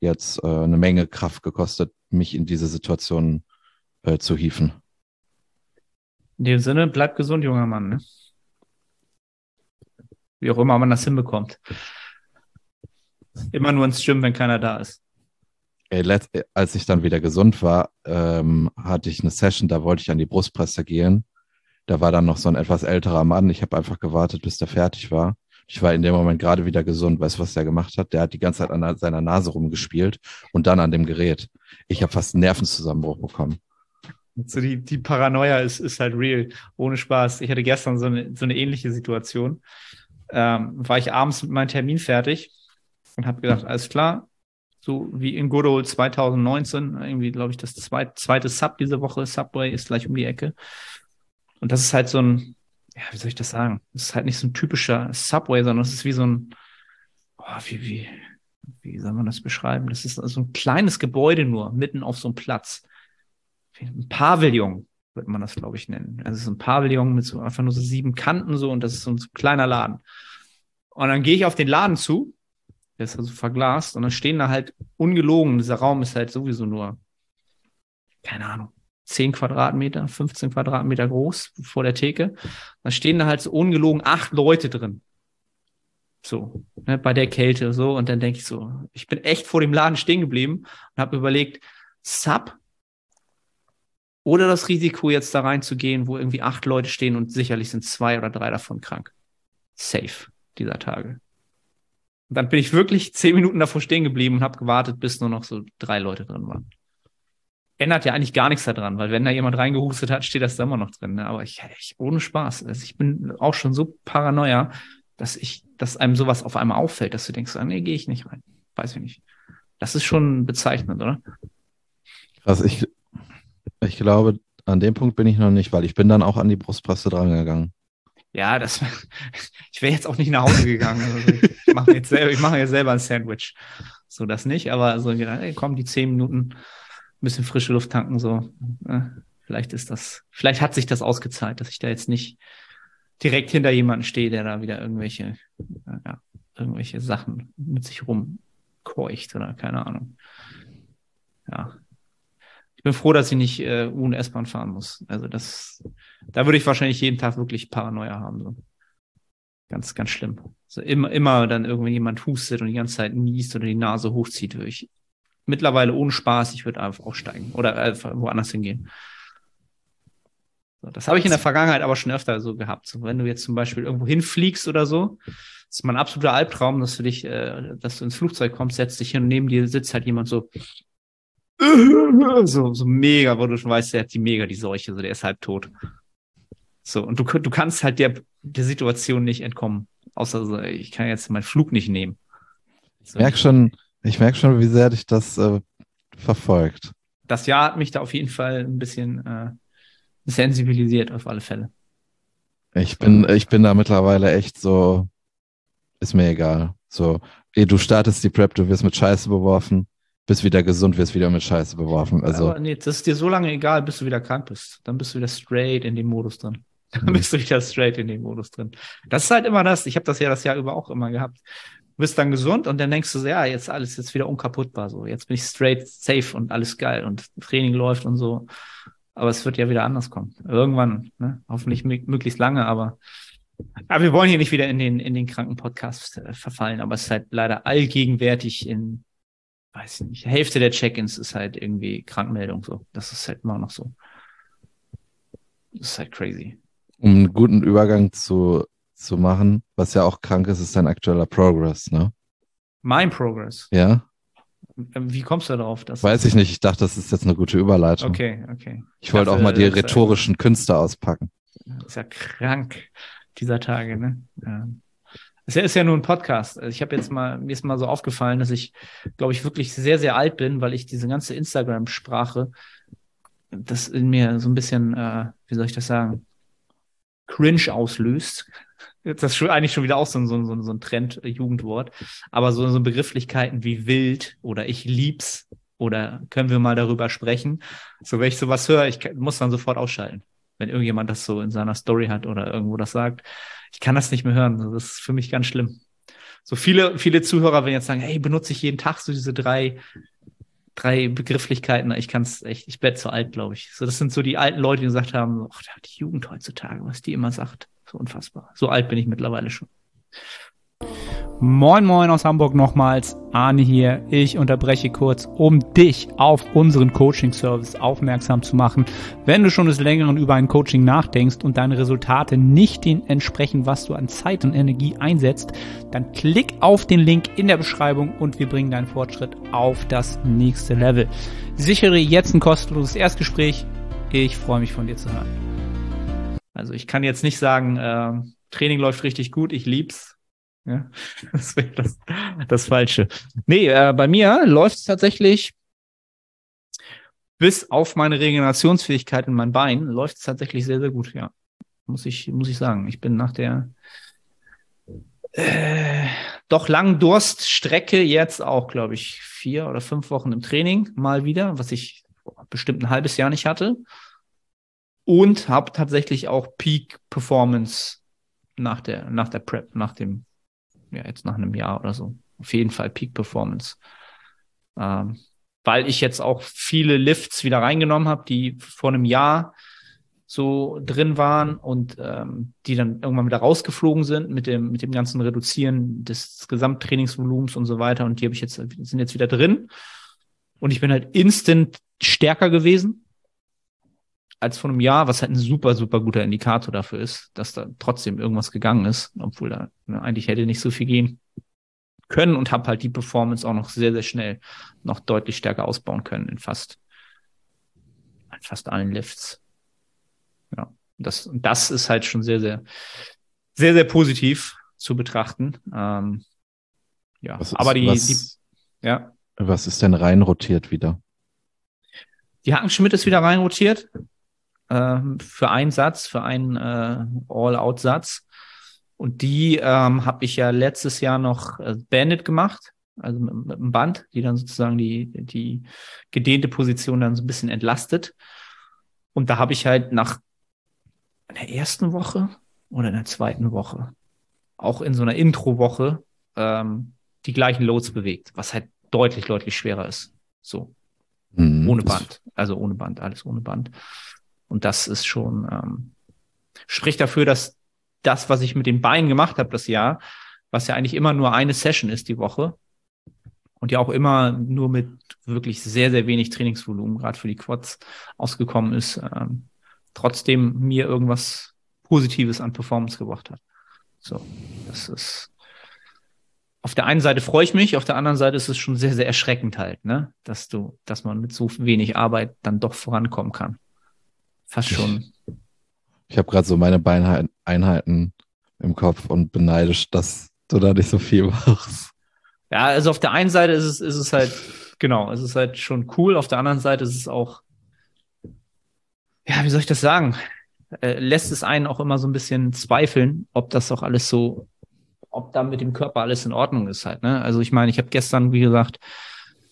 jetzt äh, eine Menge Kraft gekostet, mich in diese Situation äh, zu hieven. In dem Sinne, bleib gesund, junger Mann. Ne? Wie auch immer man das hinbekommt. Immer nur ins Gym, wenn keiner da ist. Ey, als ich dann wieder gesund war, ähm, hatte ich eine Session, da wollte ich an die Brustpresse gehen. Da war dann noch so ein etwas älterer Mann. Ich habe einfach gewartet, bis der fertig war. Ich war in dem Moment gerade wieder gesund. Weißt du, was der gemacht hat? Der hat die ganze Zeit an seiner Nase rumgespielt und dann an dem Gerät. Ich habe fast einen Nervenzusammenbruch bekommen. So die, die Paranoia ist, ist halt real. Ohne Spaß. Ich hatte gestern so eine, so eine ähnliche Situation. Ähm, war ich abends mit meinem Termin fertig und habe gedacht, alles klar, so wie in Good Old 2019, irgendwie, glaube ich, das zweite, zweite Sub diese Woche, Subway ist gleich um die Ecke. Und das ist halt so ein, ja, wie soll ich das sagen? Das ist halt nicht so ein typischer Subway, sondern es ist wie so ein, oh, wie, wie, wie soll man das beschreiben? Das ist so ein kleines Gebäude nur, mitten auf so einem Platz. Ein Pavillon würde man das, glaube ich, nennen. Also es ist ein Pavillon mit so einfach nur so sieben Kanten so und das ist so ein kleiner Laden. Und dann gehe ich auf den Laden zu, der ist also verglast und dann stehen da halt ungelogen, dieser Raum ist halt sowieso nur, keine Ahnung, 10 Quadratmeter, 15 Quadratmeter groß vor der Theke. Da stehen da halt so ungelogen acht Leute drin. So, ne, bei der Kälte so. Und dann denke ich so, ich bin echt vor dem Laden stehen geblieben und habe überlegt, Sub oder das Risiko, jetzt da reinzugehen, wo irgendwie acht Leute stehen und sicherlich sind zwei oder drei davon krank. Safe dieser Tage. Und dann bin ich wirklich zehn Minuten davor stehen geblieben und habe gewartet, bis nur noch so drei Leute drin waren ändert ja eigentlich gar nichts daran, weil wenn da jemand reingehustet hat, steht das da immer noch drin. Ne? Aber ich, ich ohne Spaß. Also ich bin auch schon so paranoia, dass ich, dass einem sowas auf einmal auffällt, dass du denkst, ah, nee, gehe ich nicht rein. Weiß ich nicht. Das ist schon bezeichnend, oder? Krass, ich, ich glaube, an dem Punkt bin ich noch nicht, weil ich bin dann auch an die Brustpresse drangegangen. Ja, das, <laughs> ich wäre jetzt auch nicht nach Hause gegangen. Also ich mache jetzt selber, ich mache jetzt selber ein Sandwich. So das nicht, aber so, ey, komm, die zehn Minuten, ein bisschen frische Luft tanken, so. vielleicht ist das, vielleicht hat sich das ausgezahlt, dass ich da jetzt nicht direkt hinter jemanden stehe, der da wieder irgendwelche, ja, irgendwelche Sachen mit sich rumkeucht oder keine Ahnung. Ja. Ich bin froh, dass ich nicht äh, und S-Bahn fahren muss. Also das, da würde ich wahrscheinlich jeden Tag wirklich Paranoia haben. So. Ganz, ganz schlimm. Also immer, immer dann irgendwie jemand hustet und die ganze Zeit niest oder die Nase hochzieht, würde ich mittlerweile ohne Spaß, ich würde einfach aussteigen oder einfach woanders hingehen. So, das habe ich in der Vergangenheit aber schon öfter so gehabt. So, wenn du jetzt zum Beispiel irgendwo hinfliegst oder so, das ist mein absoluter Albtraum, dass du dich, äh, dass du ins Flugzeug kommst, setzt dich hin und neben dir sitzt halt jemand so, <laughs> so, so mega, wo du schon weißt, der hat die mega die Seuche, so der ist halb tot. So, und du, du kannst halt der, der Situation nicht entkommen. Außer so, ich kann jetzt meinen Flug nicht nehmen. So. Ich merke schon, ich merke schon, wie sehr dich das äh, verfolgt. Das Jahr hat mich da auf jeden Fall ein bisschen äh, sensibilisiert, auf alle Fälle. Ich bin, ich bin da mittlerweile echt so, ist mir egal. So, du startest die Prep, du wirst mit Scheiße beworfen, bist wieder gesund, wirst wieder mit Scheiße beworfen. Also, Aber nee, das ist dir so lange egal, bis du wieder krank bist. Dann bist du wieder straight in dem Modus drin. Dann bist du wieder straight in dem Modus drin. Das ist halt immer das. Ich habe das ja das Jahr über auch immer gehabt bist dann gesund und dann denkst du so, ja, jetzt alles jetzt wieder unkaputtbar. So, jetzt bin ich straight safe und alles geil und Training läuft und so. Aber es wird ja wieder anders kommen. Irgendwann, ne? hoffentlich möglichst lange, aber, aber wir wollen hier nicht wieder in den, in den kranken Podcast äh, verfallen, aber es ist halt leider allgegenwärtig in, weiß nicht, Hälfte der Check-ins ist halt irgendwie Krankmeldung so. Das ist halt immer noch so. Das ist halt crazy. Um einen guten Übergang zu zu machen, was ja auch krank ist, ist dein aktueller Progress, ne? Mein Progress? Ja. Wie kommst du darauf? Dass Weiß ich nicht. Ich dachte, das ist jetzt eine gute Überleitung. Okay, okay. Ich wollte auch mal die rhetorischen Künste auspacken. Das ist ja krank. dieser Tage, ne? Ja. Es ist ja nur ein Podcast. Also ich habe jetzt mal, mir ist mal so aufgefallen, dass ich, glaube ich, wirklich sehr, sehr alt bin, weil ich diese ganze Instagram-Sprache, das in mir so ein bisschen, äh, wie soll ich das sagen, cringe auslöst. Das ist schon, eigentlich schon wieder auch so ein, so ein, so ein Trend-Jugendwort. Aber so, so Begrifflichkeiten wie wild oder ich lieb's oder können wir mal darüber sprechen. So, wenn ich sowas höre, ich muss dann sofort ausschalten. Wenn irgendjemand das so in seiner Story hat oder irgendwo das sagt. Ich kann das nicht mehr hören. Das ist für mich ganz schlimm. So viele, viele Zuhörer werden jetzt sagen, hey, benutze ich jeden Tag so diese drei, drei Begrifflichkeiten. Ich kann es echt, ich werde zu alt, glaube ich. So, das sind so die alten Leute, die gesagt haben, ach, die Jugend heutzutage, was die immer sagt. So unfassbar. So alt bin ich mittlerweile schon. Moin Moin aus Hamburg nochmals. Arne hier. Ich unterbreche kurz, um dich auf unseren Coaching-Service aufmerksam zu machen. Wenn du schon des Längeren über ein Coaching nachdenkst und deine Resultate nicht den entsprechen, was du an Zeit und Energie einsetzt, dann klick auf den Link in der Beschreibung und wir bringen deinen Fortschritt auf das nächste Level. Sichere jetzt ein kostenloses Erstgespräch. Ich freue mich von dir zu hören. Also ich kann jetzt nicht sagen, äh, Training läuft richtig gut, ich lieb's ja, <laughs> das wäre das, das Falsche. Nee, äh, bei mir läuft es tatsächlich bis auf meine Regenerationsfähigkeit in mein Bein läuft es tatsächlich sehr, sehr gut, ja. Muss ich, muss ich sagen. Ich bin nach der äh, doch langen Durststrecke jetzt auch, glaube ich, vier oder fünf Wochen im Training mal wieder, was ich bestimmt ein halbes Jahr nicht hatte. Und habe tatsächlich auch Peak Performance nach der, nach der Prep, nach dem ja, jetzt nach einem Jahr oder so. Auf jeden Fall Peak Performance. Ähm, weil ich jetzt auch viele Lifts wieder reingenommen habe, die vor einem Jahr so drin waren und ähm, die dann irgendwann wieder rausgeflogen sind mit dem, mit dem ganzen Reduzieren des Gesamttrainingsvolumens und so weiter. Und die habe ich jetzt, sind jetzt wieder drin. Und ich bin halt instant stärker gewesen als vor einem Jahr, was halt ein super, super guter Indikator dafür ist, dass da trotzdem irgendwas gegangen ist, obwohl da ne, eigentlich hätte nicht so viel gehen können und habe halt die Performance auch noch sehr, sehr schnell noch deutlich stärker ausbauen können in fast, in fast allen Lifts. Ja, das, das ist halt schon sehr, sehr, sehr, sehr positiv zu betrachten. Ähm, ja, ist, aber die, was, die, ja. Was ist denn rein rotiert wieder? Die Hackenschmidt ist wieder rein rotiert äh, für einen Satz, für einen äh, All-Out-Satz. Und die ähm, habe ich ja letztes Jahr noch äh, Bandit gemacht, also mit, mit einem Band, die dann sozusagen die, die gedehnte Position dann so ein bisschen entlastet. Und da habe ich halt nach der ersten Woche oder in der zweiten Woche, auch in so einer Intro-Woche, ähm, die gleichen Loads bewegt, was halt deutlich, deutlich schwerer ist. So. Mhm. Ohne Band. Also ohne Band, alles ohne Band. Und das ist schon, ähm, spricht dafür, dass das, was ich mit den Beinen gemacht habe das Jahr, was ja eigentlich immer nur eine Session ist die Woche und ja auch immer nur mit wirklich sehr, sehr wenig Trainingsvolumen, gerade für die Quads, ausgekommen ist, ähm, trotzdem mir irgendwas Positives an Performance gebracht hat. So, das ist auf der einen Seite freue ich mich, auf der anderen Seite ist es schon sehr, sehr erschreckend halt, ne? Dass du, dass man mit so wenig Arbeit dann doch vorankommen kann. Fast schon. Ich habe gerade so meine Beineinheiten im Kopf und beneidisch, dass du da nicht so viel <laughs> machst. Ja, also auf der einen Seite ist es, ist es halt, genau, es ist halt schon cool. Auf der anderen Seite ist es auch, ja, wie soll ich das sagen? Äh, lässt es einen auch immer so ein bisschen zweifeln, ob das auch alles so, ob da mit dem Körper alles in Ordnung ist halt. Ne? Also ich meine, ich habe gestern, wie gesagt,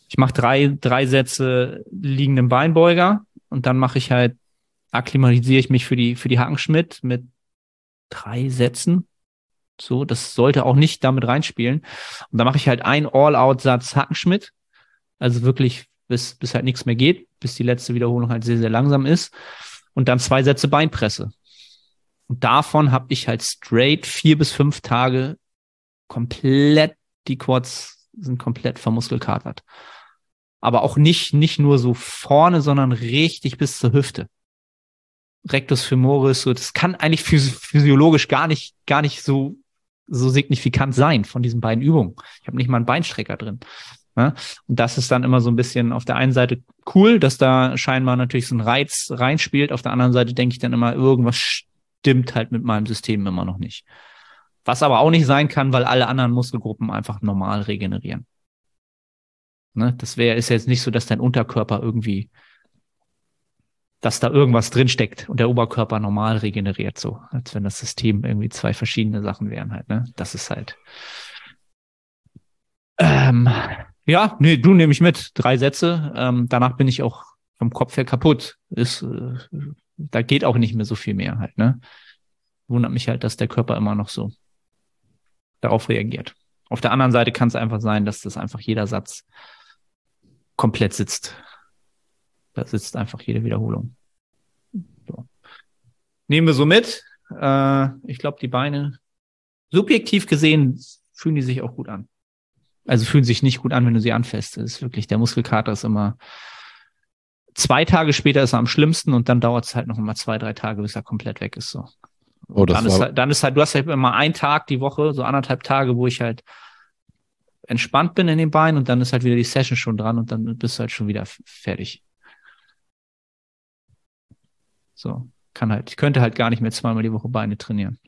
ich mache drei, drei Sätze liegenden Beinbeuger und dann mache ich halt akklimatisiere ich mich für die, für die Hackenschmidt mit drei Sätzen. So, das sollte auch nicht damit reinspielen. Und da mache ich halt einen All-Out-Satz Hackenschmidt. Also wirklich, bis, bis halt nichts mehr geht, bis die letzte Wiederholung halt sehr, sehr langsam ist. Und dann zwei Sätze Beinpresse. Und davon habe ich halt straight vier bis fünf Tage komplett, die Quads sind komplett vermuskelkatert. Aber auch nicht, nicht nur so vorne, sondern richtig bis zur Hüfte. Rectus femoris, so, das kann eigentlich physiologisch gar nicht, gar nicht so, so signifikant sein von diesen beiden Übungen. Ich habe nicht mal einen Beinstrecker drin. Ne? Und das ist dann immer so ein bisschen auf der einen Seite cool, dass da scheinbar natürlich so ein Reiz reinspielt. Auf der anderen Seite denke ich dann immer, irgendwas stimmt halt mit meinem System immer noch nicht. Was aber auch nicht sein kann, weil alle anderen Muskelgruppen einfach normal regenerieren. Ne? Das wäre, ist jetzt nicht so, dass dein Unterkörper irgendwie, dass da irgendwas drinsteckt und der Oberkörper normal regeneriert, so, als wenn das System irgendwie zwei verschiedene Sachen wären halt, ne? Das ist halt. Ähm, ja, nee, du nehme ich mit. Drei Sätze. Ähm, danach bin ich auch vom Kopf her kaputt. Ist, äh, da geht auch nicht mehr so viel mehr halt, ne? Wundert mich halt, dass der Körper immer noch so darauf reagiert. Auf der anderen Seite kann es einfach sein, dass das einfach jeder Satz komplett sitzt. Da sitzt einfach jede Wiederholung. So. Nehmen wir so mit. Äh, ich glaube, die Beine, subjektiv gesehen, fühlen die sich auch gut an. Also fühlen sich nicht gut an, wenn du sie anfasst. Das ist wirklich, der Muskelkater ist immer zwei Tage später ist er am schlimmsten und dann dauert es halt noch immer zwei, drei Tage, bis er komplett weg ist. So. Oh, das dann, ist halt, dann ist halt, du hast halt immer einen Tag die Woche, so anderthalb Tage, wo ich halt entspannt bin in den Beinen und dann ist halt wieder die Session schon dran und dann bist du halt schon wieder fertig. So, kann halt, ich könnte halt gar nicht mehr zweimal die Woche Beine trainieren.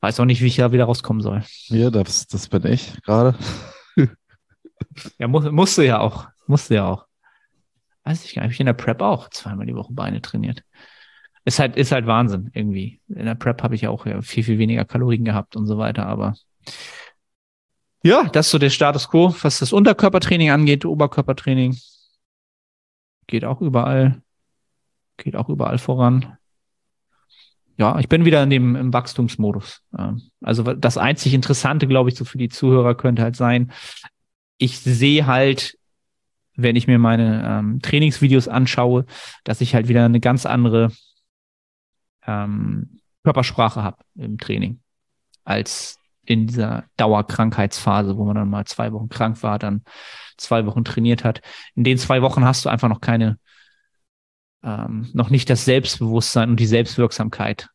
Weiß auch nicht, wie ich da wieder rauskommen soll. Ja, das, das bin ich gerade. <laughs> ja, mu musste ja auch. Musste ja auch. Weiß ich gar nicht, habe ich in der Prep auch zweimal die Woche Beine trainiert. Ist halt, ist halt Wahnsinn irgendwie. In der Prep habe ich ja auch viel, viel weniger Kalorien gehabt und so weiter, aber ja, das ist so der Status quo, was das Unterkörpertraining angeht, Oberkörpertraining. Geht auch überall, geht auch überall voran. Ja, ich bin wieder in dem im Wachstumsmodus. Also das einzig Interessante, glaube ich, so für die Zuhörer könnte halt sein, ich sehe halt, wenn ich mir meine ähm, Trainingsvideos anschaue, dass ich halt wieder eine ganz andere ähm, Körpersprache habe im Training als in dieser Dauerkrankheitsphase, wo man dann mal zwei Wochen krank war, dann zwei Wochen trainiert hat. In den zwei Wochen hast du einfach noch keine, ähm, noch nicht das Selbstbewusstsein und die Selbstwirksamkeit,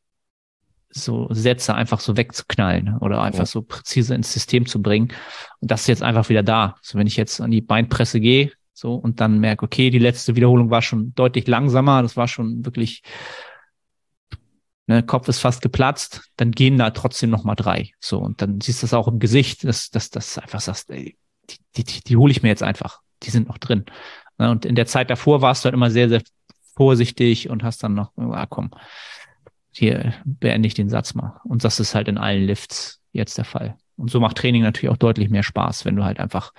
so Sätze einfach so wegzuknallen oder einfach ja. so präzise ins System zu bringen. Und das ist jetzt einfach wieder da. So, wenn ich jetzt an die Beinpresse gehe, so, und dann merke, okay, die letzte Wiederholung war schon deutlich langsamer, das war schon wirklich ne, Kopf ist fast geplatzt, dann gehen da trotzdem noch mal drei. So, und dann siehst du das auch im Gesicht, dass, dass, dass einfach sagst, ey, die, die, die hole ich mir jetzt einfach. Die sind noch drin. Ne, und in der Zeit davor warst du halt immer sehr, sehr vorsichtig und hast dann noch, ah, komm, hier beende ich den Satz mal. Und das ist halt in allen Lifts jetzt der Fall. Und so macht Training natürlich auch deutlich mehr Spaß, wenn du halt einfach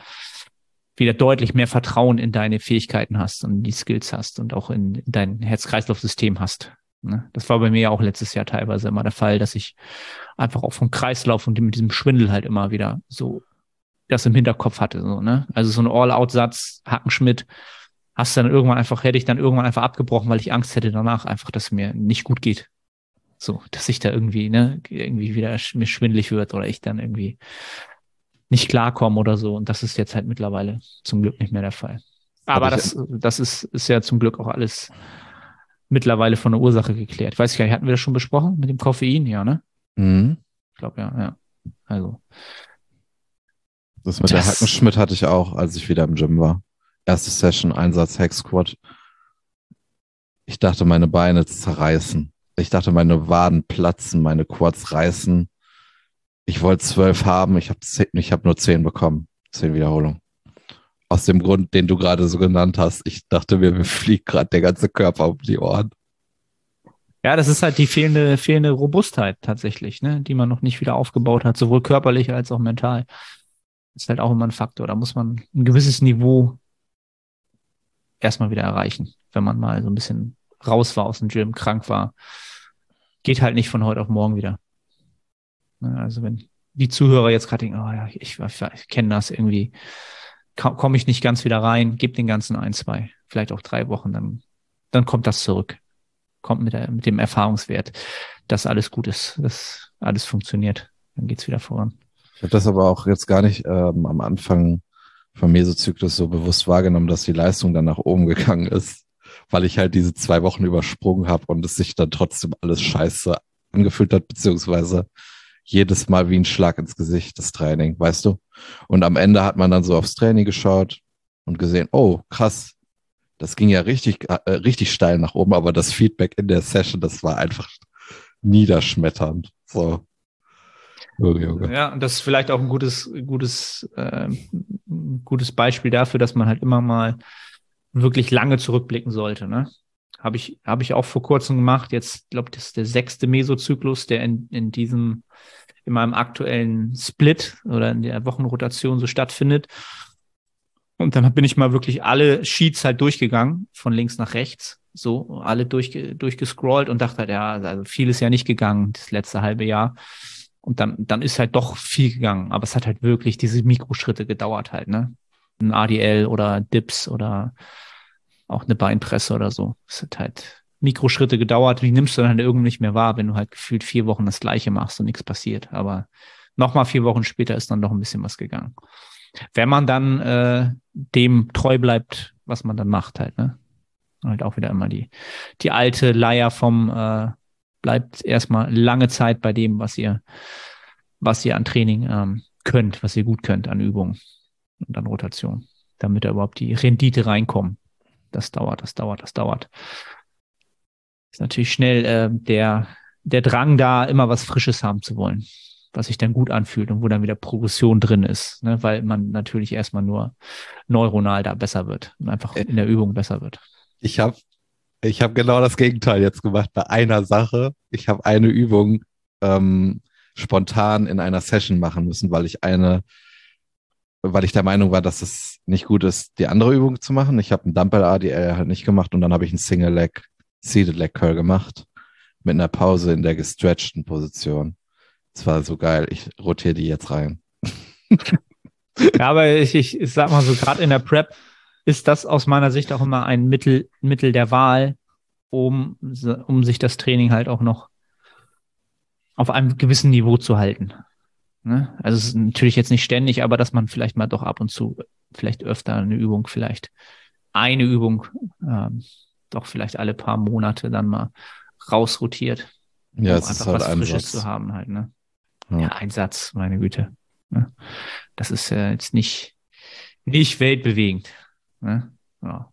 wieder deutlich mehr Vertrauen in deine Fähigkeiten hast und die Skills hast und auch in dein Herz-Kreislauf-System hast. Ne? Das war bei mir ja auch letztes Jahr teilweise immer der Fall, dass ich einfach auch vom Kreislauf und mit diesem Schwindel halt immer wieder so das im Hinterkopf hatte. So, ne? Also so ein All-Out-Satz, Hackenschmidt, hast dann irgendwann einfach, hätte ich dann irgendwann einfach abgebrochen, weil ich Angst hätte danach einfach, dass es mir nicht gut geht. So, dass ich da irgendwie, ne, irgendwie wieder mir schwindelig wird oder ich dann irgendwie nicht klarkomme oder so. Und das ist jetzt halt mittlerweile zum Glück nicht mehr der Fall. Aber das, das ist, ist ja zum Glück auch alles mittlerweile von der Ursache geklärt. Ich weiß gar nicht, hatten wir das schon besprochen mit dem Koffein? Ja, ne? Mhm. Ich glaube, ja, ja. Also. Das mit das, der Hackenschmidt hatte ich auch, als ich wieder im Gym war. Erste Session, Einsatz, Squat. Ich dachte, meine Beine zerreißen. Ich dachte, meine Waden platzen, meine Quads reißen. Ich wollte zwölf haben, ich habe ich hab nur zehn bekommen. Zehn Wiederholungen aus dem Grund, den du gerade so genannt hast. Ich dachte mir, mir fliegt gerade der ganze Körper um die Ohren. Ja, das ist halt die fehlende, fehlende Robustheit tatsächlich, ne, die man noch nicht wieder aufgebaut hat, sowohl körperlich als auch mental. Das ist halt auch immer ein Faktor. Da muss man ein gewisses Niveau erstmal wieder erreichen, wenn man mal so ein bisschen raus war aus dem Gym, krank war. Geht halt nicht von heute auf morgen wieder. Ne, also wenn die Zuhörer jetzt gerade denken, oh ja, ich, ich, ich kenne das irgendwie, komme ich nicht ganz wieder rein, gib den ganzen ein, zwei, vielleicht auch drei Wochen, dann, dann kommt das zurück. Kommt mit, der, mit dem Erfahrungswert, dass alles gut ist, dass alles funktioniert. Dann geht's wieder voran. Ich habe das aber auch jetzt gar nicht ähm, am Anfang vom Mesozyklus so bewusst wahrgenommen, dass die Leistung dann nach oben gegangen ist, weil ich halt diese zwei Wochen übersprungen habe und es sich dann trotzdem alles scheiße angefühlt hat, beziehungsweise jedes Mal wie ein Schlag ins Gesicht, das Training, weißt du? Und am Ende hat man dann so aufs Training geschaut und gesehen, oh, krass, das ging ja richtig, äh, richtig steil nach oben, aber das Feedback in der Session, das war einfach niederschmetternd. So. Ja, und das ist vielleicht auch ein gutes, gutes, äh, gutes Beispiel dafür, dass man halt immer mal wirklich lange zurückblicken sollte. Ne? Habe ich, hab ich auch vor kurzem gemacht. Jetzt, glaube ich, das ist der sechste Mesozyklus, der in, in diesem, in meinem aktuellen Split oder in der Wochenrotation so stattfindet. Und dann bin ich mal wirklich alle Sheets halt durchgegangen, von links nach rechts, so alle durchge durchgescrollt und dachte halt, ja, also viel ist ja nicht gegangen, das letzte halbe Jahr. Und dann, dann ist halt doch viel gegangen, aber es hat halt wirklich diese Mikroschritte gedauert halt, ne? Ein ADL oder Dips oder auch eine Beinpresse oder so. Es hat halt Mikroschritte gedauert, die nimmst du dann halt irgendwie nicht mehr wahr, wenn du halt gefühlt vier Wochen das Gleiche machst und nichts passiert. Aber nochmal vier Wochen später ist dann doch ein bisschen was gegangen. Wenn man dann äh, dem treu bleibt, was man dann macht halt, ne? Halt auch wieder immer die, die alte Leier vom äh, bleibt erstmal lange Zeit bei dem, was ihr, was ihr an Training ähm, könnt, was ihr gut könnt an Übungen und an Rotation, damit da überhaupt die Rendite reinkommen. Das dauert, das dauert, das dauert. Ist natürlich schnell äh, der, der Drang da, immer was Frisches haben zu wollen was sich dann gut anfühlt und wo dann wieder Progression drin ist, ne? weil man natürlich erstmal nur neuronal da besser wird und einfach äh. in der Übung besser wird. Ich habe ich hab genau das Gegenteil jetzt gemacht bei einer Sache. Ich habe eine Übung ähm, spontan in einer Session machen müssen, weil ich eine, weil ich der Meinung war, dass es nicht gut ist, die andere Übung zu machen. Ich habe einen Dumbbell ADL halt nicht gemacht und dann habe ich einen Single Leg, Seated Leg Curl gemacht mit einer Pause in der gestretchten Position. Das war so geil. Ich rotiere die jetzt rein. <laughs> ja, aber ich, ich, ich sag mal so, gerade in der Prep ist das aus meiner Sicht auch immer ein Mittel, Mittel der Wahl, um, um sich das Training halt auch noch auf einem gewissen Niveau zu halten. Ne? Also es ist natürlich jetzt nicht ständig, aber dass man vielleicht mal doch ab und zu, vielleicht öfter eine Übung, vielleicht eine Übung, ähm, doch vielleicht alle paar Monate dann mal rausrotiert. Ja, um es ist halt was Frisches zu haben halt, ne? Ja. ja, ein Satz, meine Güte. Ne? Das ist ja jetzt nicht, nicht weltbewegend. Ne? Ja.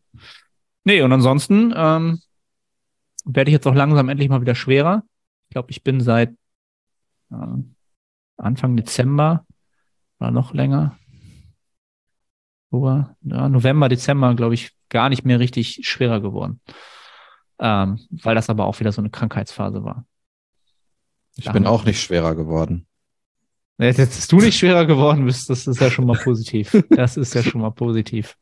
Nee, und ansonsten ähm, werde ich jetzt auch langsam endlich mal wieder schwerer. Ich glaube, ich bin seit äh, Anfang Dezember oder noch länger. Oder, ja, November, Dezember, glaube ich, gar nicht mehr richtig schwerer geworden. Ähm, weil das aber auch wieder so eine Krankheitsphase war. Ich bin auch nicht schwerer geworden. Jetzt, dass du nicht schwerer geworden bist, das ist ja schon mal positiv. Das ist ja schon mal positiv.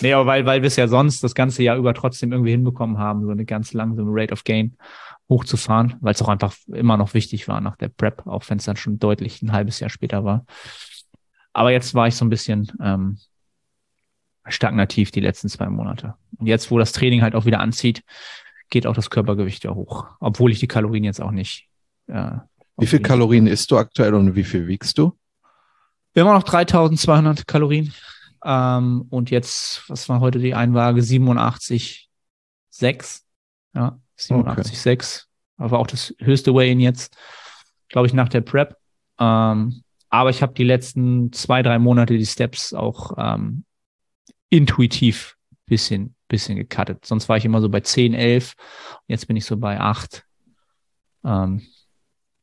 Nee, aber weil, weil wir es ja sonst das ganze Jahr über trotzdem irgendwie hinbekommen haben, so eine ganz langsame Rate of Gain hochzufahren, weil es auch einfach immer noch wichtig war nach der Prep, auch wenn es dann schon deutlich ein halbes Jahr später war. Aber jetzt war ich so ein bisschen ähm, stagnativ die letzten zwei Monate. Und jetzt, wo das Training halt auch wieder anzieht, geht auch das Körpergewicht ja hoch, obwohl ich die Kalorien jetzt auch nicht ja, wie viel Kalorien isst du aktuell und wie viel wiegst du? Immer noch 3200 Kalorien. Ähm, und jetzt, was war heute die Einwaage? 87,6. Ja, 87,6. Okay. Aber auch das höchste Weigh-In jetzt, glaube ich, nach der Prep. Ähm, aber ich habe die letzten zwei, drei Monate die Steps auch ähm, intuitiv bisschen, bisschen gecuttet. Sonst war ich immer so bei 10, 11. Jetzt bin ich so bei 8. Ähm,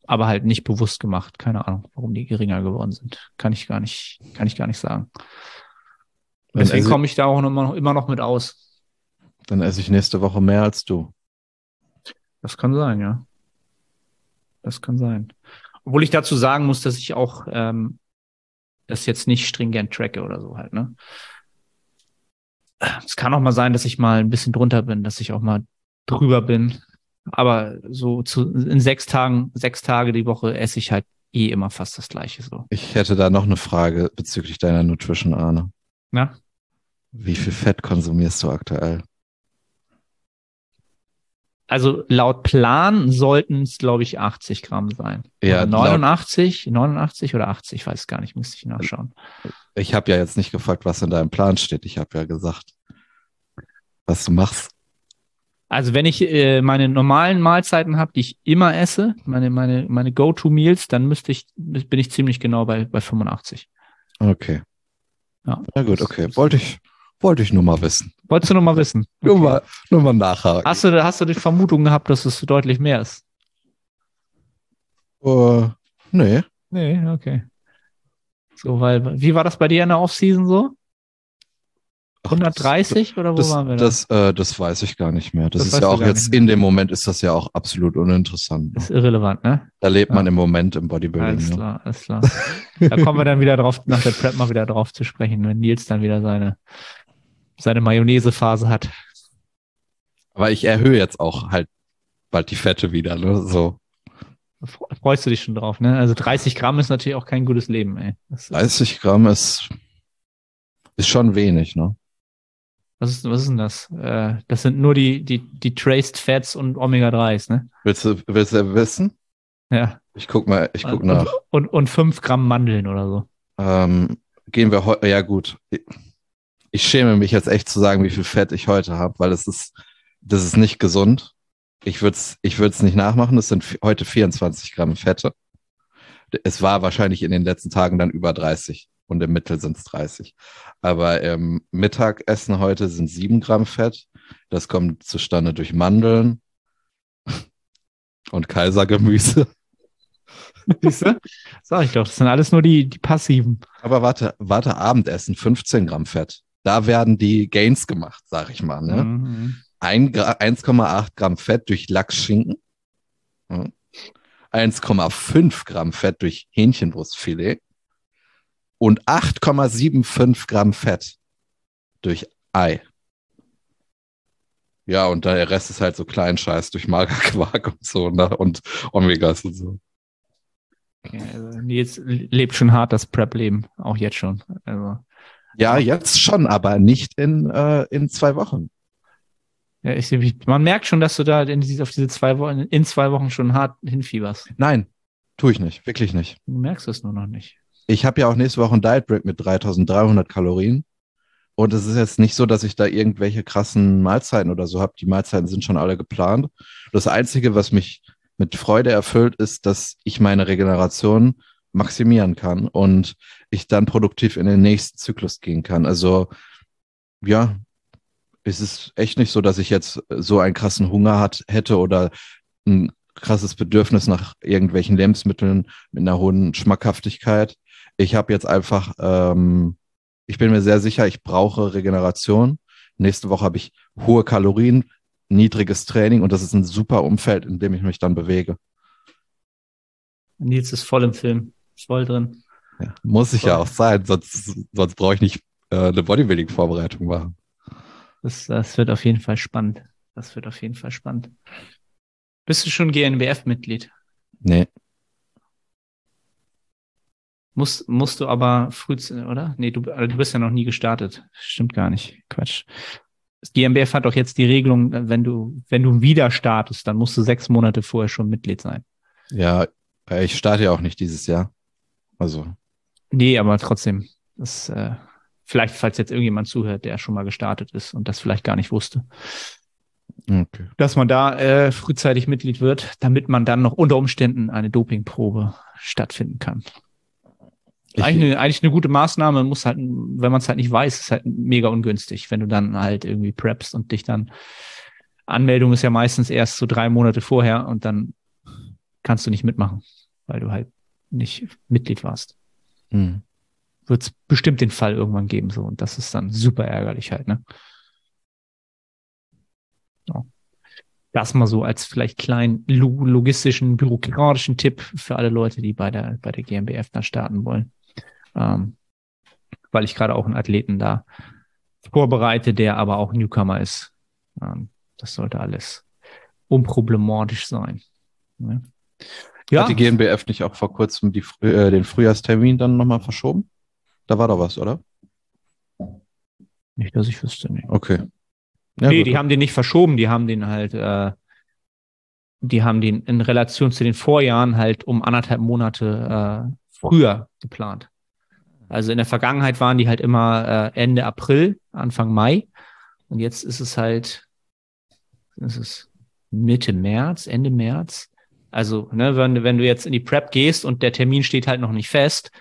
aber halt nicht bewusst gemacht. Keine Ahnung, warum die geringer geworden sind. Kann ich gar nicht, kann ich gar nicht sagen. Deswegen also, komme ich da auch immer noch, immer noch mit aus. Dann esse ich nächste Woche mehr als du. Das kann sein, ja. Das kann sein. Obwohl ich dazu sagen muss, dass ich auch ähm, das jetzt nicht stringent tracke oder so halt, ne? Es kann auch mal sein, dass ich mal ein bisschen drunter bin, dass ich auch mal drüber bin. Aber so zu, in sechs Tagen, sechs Tage die Woche esse ich halt eh immer fast das Gleiche so. Ich hätte da noch eine Frage bezüglich deiner Nutrition, Arne. Na? Wie viel Fett konsumierst du aktuell? Also laut Plan sollten es, glaube ich, 80 Gramm sein. Ja, oder 89, 89 oder 80, ich weiß gar nicht, müsste ich nachschauen. Ich habe ja jetzt nicht gefragt, was in deinem Plan steht. Ich habe ja gesagt, was du machst. Also wenn ich äh, meine normalen Mahlzeiten habe, die ich immer esse, meine, meine, meine Go-To-Meals, dann müsste ich, bin ich ziemlich genau bei, bei 85. Okay. Ja. Na gut, okay. Wollte ich, Wollte ich nur mal wissen. Wolltest du nur mal wissen? Nur, mal, nur mal nachhaken. Hast du, hast du die Vermutung gehabt, dass es deutlich mehr ist? Äh, nee. Nee, okay. So, weil, wie war das bei dir in der Offseason so? Ach, 130 oder wo das, waren wir da? das, äh, das weiß ich gar nicht mehr. Das, Das ist ja auch jetzt, nicht in dem Moment ist das ja auch absolut uninteressant. ist irrelevant, ne? Da lebt man Ja. im Moment im Bodybuilding. Alles ne? klar, alles klar. da kommen wir dann wieder drauf, nach der Prep mal wieder drauf zu sprechen, wenn Nils dann wieder seine, seine Mayonnaise-Phase hat. Aber ich erhöhe jetzt auch halt bald die Fette wieder. Ne? So Fre- Freust du dich schon drauf, ne? Also 30 Gramm ist natürlich auch kein gutes Leben, ey. Das ist, 30 Gramm ist, ist schon wenig. Ne? was, ist, was ist denn das? Äh, das sind nur die, die, die Traced Fats und Omega-3s, ne? Willst du, willst du wissen? Ja. Ich guck mal, ich guck und, nach. Und, und 5 Gramm Mandeln oder so. Ähm, gehen wir heute, ja gut. Ich schäme mich jetzt echt zu sagen, wie viel Fett ich heute habe, weil es ist, das ist nicht gesund. Ich würde es ich würd's nicht nachmachen. Es sind heute 24 Gramm Fette. Es war wahrscheinlich in den letzten Tagen dann über 30 und im Mittel sind es 30. Aber im Mittagessen heute sind 7 Gramm Fett. Das kommt zustande durch Mandeln und Kaisergemüse. Siehst du? Sag ich doch, das sind alles nur die, die passiven. Aber warte, warte, Abendessen, 15 Gramm Fett. Da werden die Gains gemacht, sag ich mal. Ne? Mhm. Ein Gra- 1,8 Gramm Fett durch Lachsschinken. Ja. 1,5 Gramm Fett durch Hähnchenbrustfilet. Und 8,75 Gramm Fett durch Ei. Ja, und der Rest ist halt so Kleinscheiß durch Magerquark <laughs> und so, ne? Und Omegas und so. Okay, also Nils lebt schon hart das Prep-Leben, auch jetzt schon. Also, Ja, jetzt schon, aber nicht in, äh, in zwei Wochen. ja, ich, ich, man merkt schon, dass du da in auf diese zwei Wochen, in zwei Wochen schon hart hinfieberst. Nein, tue ich nicht, wirklich nicht. Du merkst es nur noch nicht. Ich habe ja auch nächste Woche ein Diet Break mit 3300 Kalorien. Und es ist jetzt nicht so, dass ich da irgendwelche krassen Mahlzeiten oder so habe. Die Mahlzeiten sind schon alle geplant. Das Einzige, was mich mit Freude erfüllt, ist, dass ich meine Regeneration maximieren kann und ich dann produktiv in den nächsten Zyklus gehen kann. Also ja, es ist echt nicht so, dass ich jetzt so einen krassen Hunger hat, hätte oder ein krasses Bedürfnis nach irgendwelchen Lebensmitteln mit einer hohen Schmackhaftigkeit. Ich habe jetzt einfach, ähm, ich bin mir sehr sicher, ich brauche Regeneration. Nächste Woche habe ich hohe Kalorien, niedriges Training und das ist ein super Umfeld, in dem ich mich dann bewege. Nils ist voll im Film, ist voll drin. Ja, muss ich ja auch sein, sonst, sonst brauche ich nicht äh, eine Bodybuilding-Vorbereitung machen. Das, das wird auf jeden Fall spannend. Das wird auf jeden Fall spannend. Bist du schon GNBF-Mitglied? Nee, Musst, musst du aber früh, oder? Nee, du, also du bist ja noch nie gestartet. Stimmt gar nicht. Quatsch. Das GmbF hat doch jetzt die Regelung, wenn du, wenn du wieder startest, dann musst du sechs Monate vorher schon Mitglied sein. ja, ich starte ja auch nicht dieses Jahr. Also, Nee, aber trotzdem. Das, äh, vielleicht, falls jetzt irgendjemand zuhört, der schon mal gestartet ist und das vielleicht gar nicht wusste, okay. dass man da äh, frühzeitig Mitglied wird, damit man dann noch unter Umständen eine Dopingprobe stattfinden kann. Ich, eigentlich, eine, eigentlich eine gute Maßnahme, muss halt, wenn man es halt nicht weiß, ist halt mega ungünstig, wenn du dann halt irgendwie preppst und dich dann Anmeldung ist ja meistens erst so drei Monate vorher und dann kannst du nicht mitmachen, weil du halt nicht Mitglied warst. hm. Wird es bestimmt den Fall irgendwann geben, so und das ist dann super ärgerlich halt, ne? So. Das mal so als vielleicht kleinen lo- logistischen, bürokratischen Tipp für alle Leute, die bei der, bei der GmbF da starten wollen. Ähm, weil ich gerade auch einen Athleten da vorbereite, der aber auch Newcomer ist. Ähm, das sollte alles unproblematisch sein. Ne? Ja, Hat die GNBF nicht auch vor kurzem die, äh, den Frühjahrstermin dann nochmal verschoben? Da war doch was, oder? nicht, dass ich wüsste. Nee, Okay. Ja, nee gut. die haben den nicht verschoben, die haben den halt, äh, die haben den in Relation zu den Vorjahren halt um anderthalb Monate äh, früher geplant. Also in der Vergangenheit waren die halt immer äh, Ende April, Anfang Mai. Und jetzt ist es halt, ist es Mitte März, Ende März. Also, ne, wenn, du- wenn du jetzt in die Prep gehst und der Termin steht halt noch nicht fest,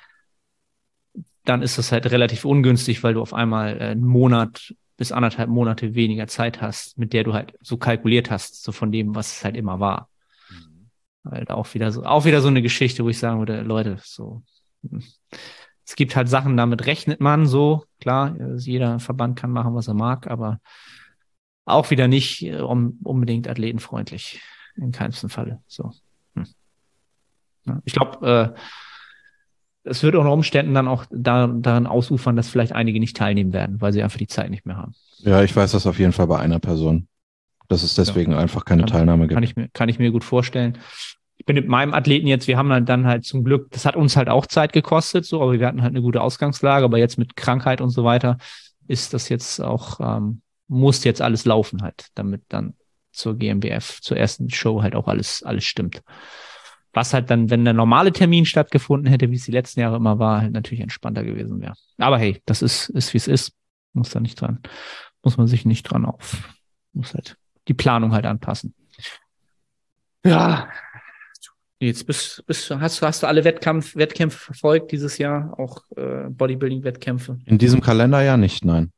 dann ist das halt relativ ungünstig, weil du auf einmal äh, einen Monat bis anderthalb Monate weniger Zeit hast, mit der du halt so kalkuliert hast, so von dem, was es halt immer war. Mhm. Halt auch wieder so, auch wieder so eine Geschichte, wo ich sagen würde, Leute, so, es gibt halt Sachen, damit rechnet man so, klar, jeder Verband kann machen, was er mag, aber auch wieder nicht äh, um, unbedingt athletenfreundlich. In keinem Falle. So. Hm. Ja, ich glaube, äh, es wird unter Umständen dann auch da, daran ausufern, dass vielleicht einige nicht teilnehmen werden, weil sie einfach die Zeit nicht mehr haben. Ja, ich weiß das auf jeden Fall bei einer Person, dass es deswegen ja. einfach keine kann, Teilnahme gibt. Kann ich, mir, kann ich mir gut vorstellen. Ich bin mit meinem Athleten jetzt, wir haben dann halt zum Glück, das hat uns halt auch Zeit gekostet, so, aber wir hatten halt eine gute Ausgangslage, aber jetzt mit Krankheit und so weiter ist das jetzt auch, ähm, muss jetzt alles laufen halt, damit dann zur GmbF, zur ersten Show halt auch alles, alles stimmt. Was halt dann, wenn der normale Termin stattgefunden hätte, wie es die letzten Jahre immer war, halt natürlich entspannter gewesen wäre. Aber hey, das ist, ist wie es ist. Muss da nicht dran, muss man sich nicht dran auf, muss halt die Planung halt anpassen. Ja. Jetzt bist, bist, hast, hast du alle Wettkampf, Wettkämpfe verfolgt dieses Jahr, auch äh, Bodybuilding-Wettkämpfe? In diesem Kalenderjahr nicht, nein.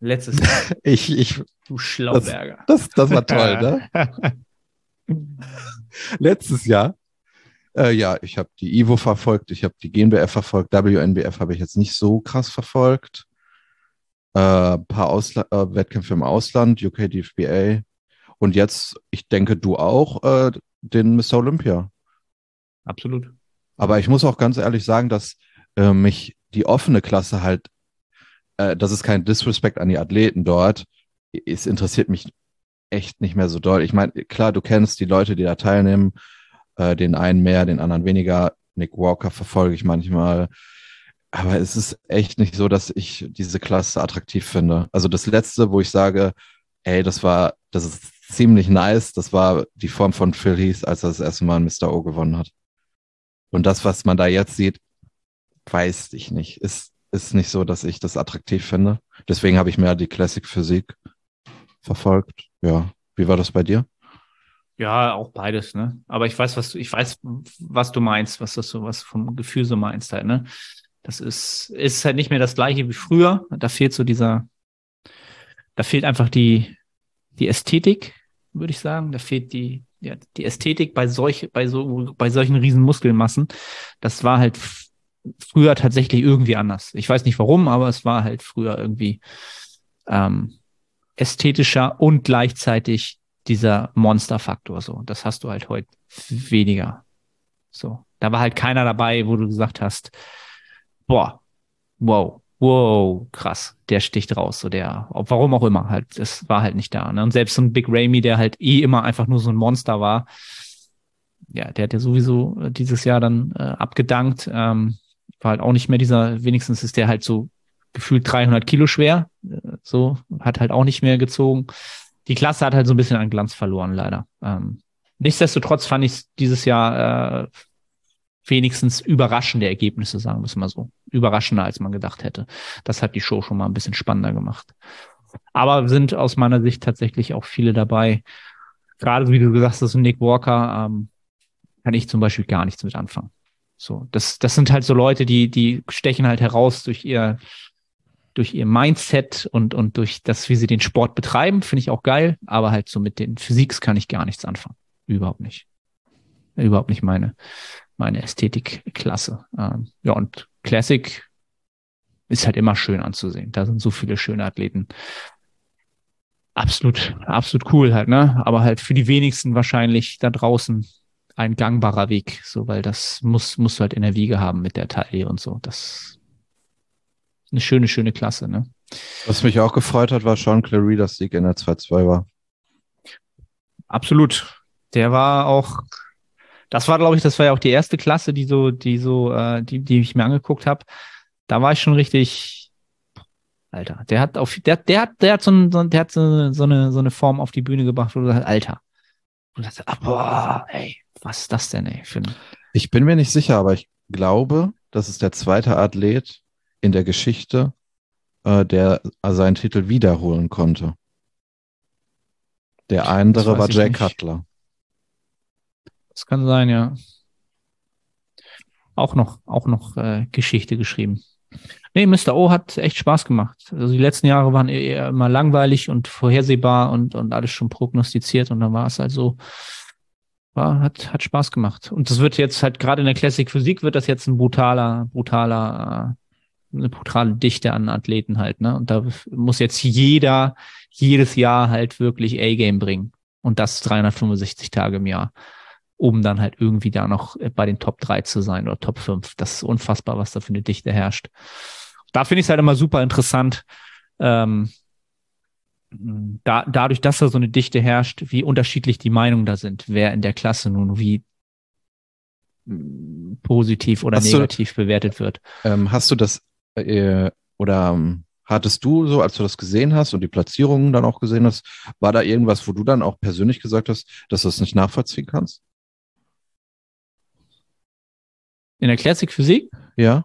Letztes Jahr. <laughs> ich, ich, du Schlauberger. Das, das, das war toll, ne? <laughs> Letztes Jahr. Äh, ja, ich habe die Ivo verfolgt, ich habe die GNBF verfolgt, WNBF habe ich jetzt nicht so krass verfolgt. Äh, paar Ausla äh, Wettkämpfe im Ausland, UK DFBA. Und jetzt, ich denke, du auch, äh, den Mr. Olympia. Absolut. Aber ich muss auch ganz ehrlich sagen, dass äh, mich die offene Klasse halt, äh, das ist kein Disrespect an die Athleten dort. Es interessiert mich echt nicht mehr so doll. Ich meine, klar, du kennst die Leute, die da teilnehmen, äh, den einen mehr, den anderen weniger. Nick Walker verfolge ich manchmal. Aber es ist echt nicht so, dass ich diese Klasse attraktiv finde. Also das letzte, wo ich sage, ey, das war, das ist ziemlich nice, das war die Form von Phil Heath, als er das erste Mal Mr. O gewonnen hat. Und das, was man da jetzt sieht, weiß ich nicht. Ist, ist nicht so, dass ich das attraktiv finde. Deswegen habe ich mehr die Classic Physik verfolgt. Ja, wie war das bei dir? Ja, auch beides, ne? Aber ich weiß, was du, ich weiß, was du meinst, was das so, was vom Gefühl so meinst halt, ne? Das ist, ist halt nicht mehr das gleiche wie früher. Da fehlt so dieser, da fehlt einfach die, die Ästhetik, würde ich sagen. Da fehlt die, ja, die Ästhetik bei solch, bei so, bei solchen riesen Muskelmassen. Das war halt früher tatsächlich irgendwie anders. Ich weiß nicht warum, aber es war halt früher irgendwie, ähm, ästhetischer und gleichzeitig dieser Monsterfaktor. So, das hast du halt heute weniger. So, da war halt keiner dabei, wo du gesagt hast, boah, wow, wow, krass, der sticht raus, so der, warum auch immer, halt, das war halt nicht da. Ne? Und selbst so ein Big Ramy, der halt eh immer einfach nur so ein Monster war, ja, der hat ja sowieso äh, dieses Jahr dann äh, abgedankt. Ähm, war halt auch nicht mehr dieser, wenigstens ist der halt so gefühlt 300 Kilo schwer. So, hat halt auch nicht mehr gezogen. Die Klasse hat halt so ein bisschen an Glanz verloren, leider. Ähm, nichtsdestotrotz fand ich dieses Jahr äh, wenigstens überraschende Ergebnisse, sagen wir es mal so. Überraschender, als man gedacht hätte. Das hat die Show schon mal ein bisschen spannender gemacht. Aber sind aus meiner Sicht tatsächlich auch viele dabei. Gerade wie du gesagt hast, Nick Walker, ähm, kann ich zum Beispiel gar nichts mit anfangen. So, das, das sind halt so Leute, die, die stechen halt heraus durch ihr durch ihr Mindset und, und durch das, wie sie den Sport betreiben, finde ich auch geil. Aber halt so mit den Physiks kann ich gar nichts anfangen. Überhaupt nicht. Überhaupt nicht meine, meine Ästhetikklasse. Ähm, ja, und Classic ist halt immer schön anzusehen. Da sind so viele schöne Athleten. Absolut, absolut cool halt, ne? Aber halt für die wenigsten wahrscheinlich da draußen ein gangbarer Weg, so, weil das muss, musst du halt in der Wiege haben mit der Taille und so. Das eine schöne, schöne Klasse. Ne? Was mich auch gefreut hat, war Sean Clary, dass Sieg in der 2-2 war. Absolut. Der war auch, das war, glaube ich, das war ja auch die erste Klasse, die so, die so, äh, die, die ich mir angeguckt habe. Da war ich schon richtig, Alter, der hat auf, der, der hat, der hat so, ein, der hat so, so eine, so eine Form auf die Bühne gebracht, wo du sagst, Alter. Und dachte, ah, boah, ey, was ist das denn, ey? Für ich bin mir nicht sicher, aber ich glaube, das ist der zweite Athlet, in der Geschichte, äh, der seinen Titel wiederholen konnte. Der andere war Jay Cutler. Das kann sein, ja. auch noch, auch noch äh, Geschichte geschrieben. Nee, Mr. O hat echt Spaß gemacht. Also die letzten Jahre waren eher immer langweilig und vorhersehbar und, und alles schon prognostiziert und dann war es halt so, war, hat, hat Spaß gemacht. Und das wird jetzt halt gerade in der Classic Physik wird das jetzt ein brutaler, brutaler, eine brutale Dichte an Athleten halt, ne? Und da muss jetzt jeder jedes Jahr halt wirklich A-Game bringen. Und das 365 Tage im Jahr, um dann halt irgendwie da noch bei den Top 3 zu sein oder Top 5. Das ist unfassbar, was da für eine Dichte herrscht. Da finde ich es halt immer super interessant, ähm, da, dadurch, dass da so eine Dichte herrscht, wie unterschiedlich die Meinungen da sind, wer in der Klasse nun wie positiv oder hast negativ du, bewertet wird. Ähm, hast du das äh, oder ähm, hattest du so, als du das gesehen hast und die Platzierungen dann auch gesehen hast, war da irgendwas, wo du dann auch persönlich gesagt hast, dass du das nicht nachvollziehen kannst? In der Classic Physik? Ja.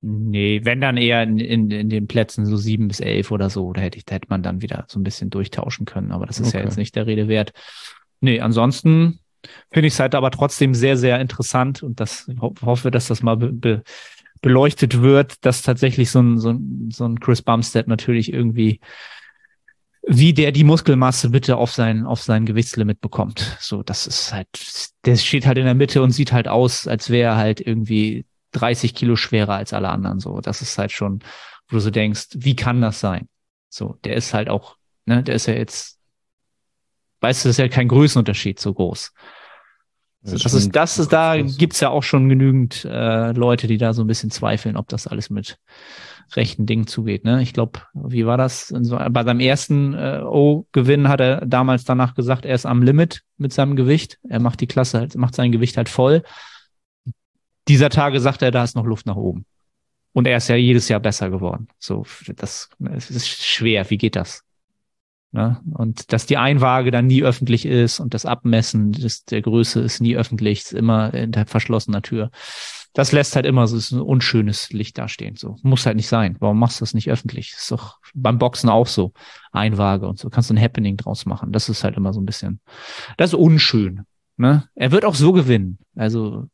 Nee, wenn dann eher in, in, in den Plätzen so sieben bis elf oder so, da hätte, ich, da hätte man dann wieder so ein bisschen durchtauschen können, aber das ist okay. ja jetzt nicht der Rede wert. Nee, ansonsten finde ich es halt aber trotzdem sehr, sehr interessant und das ho hoffe, dass das mal be be beleuchtet wird, dass tatsächlich so ein, so ein, so ein Chris Bumstead natürlich irgendwie wie der die Muskelmasse bitte auf sein, auf sein Gewichtslimit bekommt. So, das ist halt, der steht halt in der Mitte und sieht halt aus, als wäre er halt irgendwie 30 Kilo schwerer als alle anderen. So, das ist halt schon, wo du so denkst, wie kann das sein? So, der ist halt auch, ne, der ist ja jetzt, weißt du, das ist ja kein Größenunterschied so groß. So, das, ist, das ist, da gibt's ja auch schon genügend äh, Leute, die da so ein bisschen zweifeln, ob das alles mit rechten Dingen zugeht. Ne? Ich glaube, wie war das? Bei seinem ersten äh, O-Gewinn hat er damals danach gesagt, er ist am Limit mit seinem Gewicht. Er macht die Klasse halt, macht sein Gewicht halt voll dieser Tage sagt er, da ist noch Luft nach oben. Und er ist ja jedes Jahr besser geworden. So, das, das ist schwer. Wie geht das? Ne? Und dass die Einwaage dann nie öffentlich ist und das Abmessen des, der Größe ist nie öffentlich, ist immer hinter verschlossener Tür. Das lässt halt immer so ist ein unschönes Licht dastehen. So muss halt nicht sein. Warum machst du das nicht öffentlich? Ist doch beim Boxen auch so. Einwaage und so. Kannst du ein Happening draus machen. Das ist halt immer so ein bisschen, das ist unschön. Ne? Er wird auch so gewinnen. Also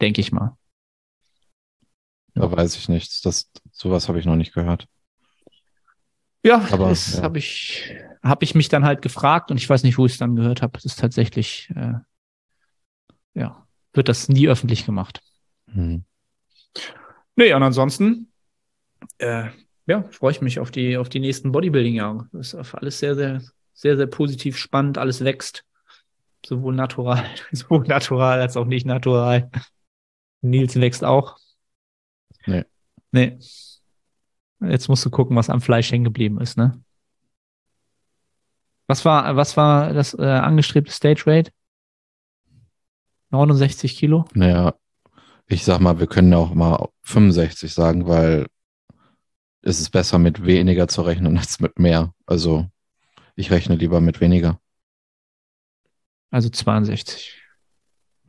denke ich mal. Da weiß ich nichts. Das, sowas habe ich noch nicht gehört. Ja, aber das ja. habe ich, hab ich mich dann halt gefragt und ich weiß nicht, wo ich es dann gehört habe. Es ist tatsächlich, äh, ja, wird das nie öffentlich gemacht. Hm. Nee, und ansonsten, äh, ja, freue ich mich auf die, auf die nächsten Bodybuilding-Jahre. Das ist alles sehr, sehr, sehr, sehr positiv spannend. Alles wächst. Sowohl natural, <laughs> sowohl natural als auch nicht natural. Nils wächst auch. Nee. Nee. Jetzt musst du gucken, was am Fleisch hängen geblieben ist, ne? Was war, was war das äh, angestrebte Stage Rate? 69 Kilo? Naja, ich sag mal, wir können auch mal 65 sagen, weil es ist besser mit weniger zu rechnen als mit mehr. Also ich rechne lieber mit weniger. Also 62.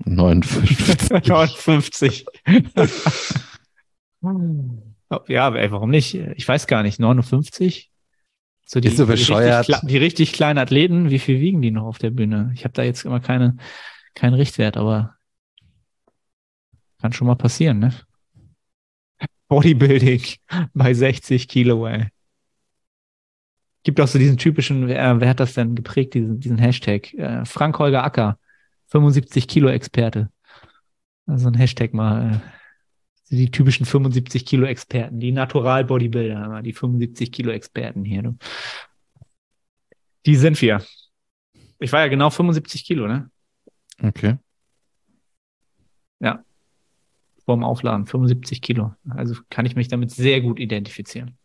59. 59. <laughs> ja, ey, warum nicht? Ich weiß gar nicht. 59? So die, so bescheuert. Die richtig, die richtig kleinen Athleten, wie viel wiegen die noch auf der Bühne? Ich habe da jetzt immer keine, keinen Richtwert, aber kann schon mal passieren, ne? Bodybuilding <laughs> bei 60 Kilo, ey. Gibt auch so diesen typischen, wer, wer hat das denn geprägt, diesen, diesen Hashtag? Äh, Frank Holger Acker. 75 Kilo Experte. Also ein Hashtag mal. Äh, die typischen 75 Kilo Experten, die Natural Bodybuilder, die 75 Kilo Experten hier. Du. Die sind wir. Ich war ja genau 75 Kilo, ne? Okay. Ja. Vorm Aufladen, 75 Kilo. Also kann ich mich damit sehr gut identifizieren.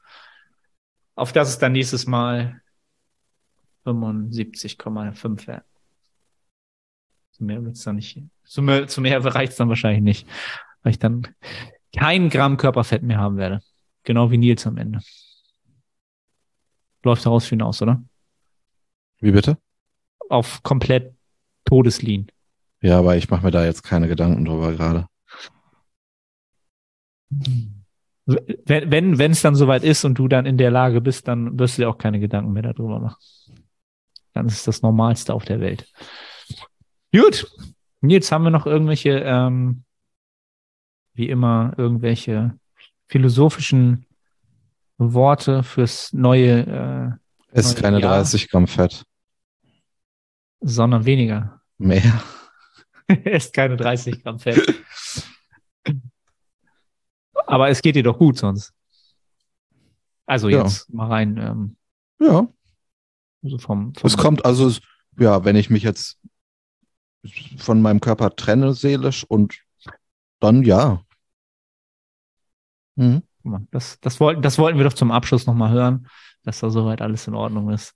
Auf das es dann nächstes Mal 75,5 werden. Zu mehr wird's dann nicht. Zu mehr, zu mehr reicht's dann wahrscheinlich nicht. Weil ich dann kein Gramm Körperfett mehr haben werde. Genau wie Nils am Ende. Läuft daraus hinaus, oder? Wie bitte? Auf komplett Todeslean. Ja, aber ich mache mir da jetzt keine Gedanken drüber gerade. Wenn, wenn, es dann soweit ist und du dann in der Lage bist, dann wirst du dir auch keine Gedanken mehr darüber machen. Dann ist es das Normalste auf der Welt. Gut. Jetzt haben wir noch irgendwelche, ähm, wie immer, irgendwelche philosophischen Worte fürs neue. Äh, ist neue keine Jahr, 30 Gramm Fett. Sondern weniger. Mehr. <laughs> ist keine 30 Gramm Fett. Aber es geht dir doch gut sonst. Also jetzt ja. mal rein. Ähm, ja. Also vom, vom es kommt also, ja, wenn ich mich jetzt von meinem Körper trenne seelisch und dann ja. Mhm. Das, das, wollten, das wollten wir doch zum Abschluss nochmal hören, dass da soweit alles in Ordnung ist.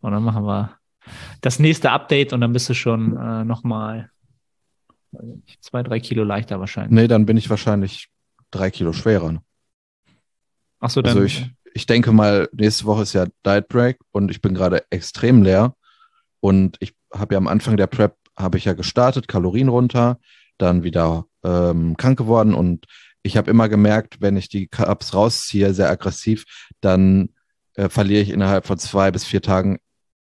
Und dann machen wir das nächste Update und dann bist du schon äh, nochmal zwei, drei Kilo leichter wahrscheinlich. Nee, dann bin ich wahrscheinlich drei Kilo schwerer. Ach so, dann. Also ich, ich denke mal, nächste Woche ist ja Diet Break und ich bin gerade extrem leer. Und ich habe ja am Anfang der Prep habe ich ja gestartet, Kalorien runter, dann wieder ähm, krank geworden und ich habe immer gemerkt, wenn ich die Cups rausziehe, sehr aggressiv, dann äh, verliere ich innerhalb von zwei bis vier Tagen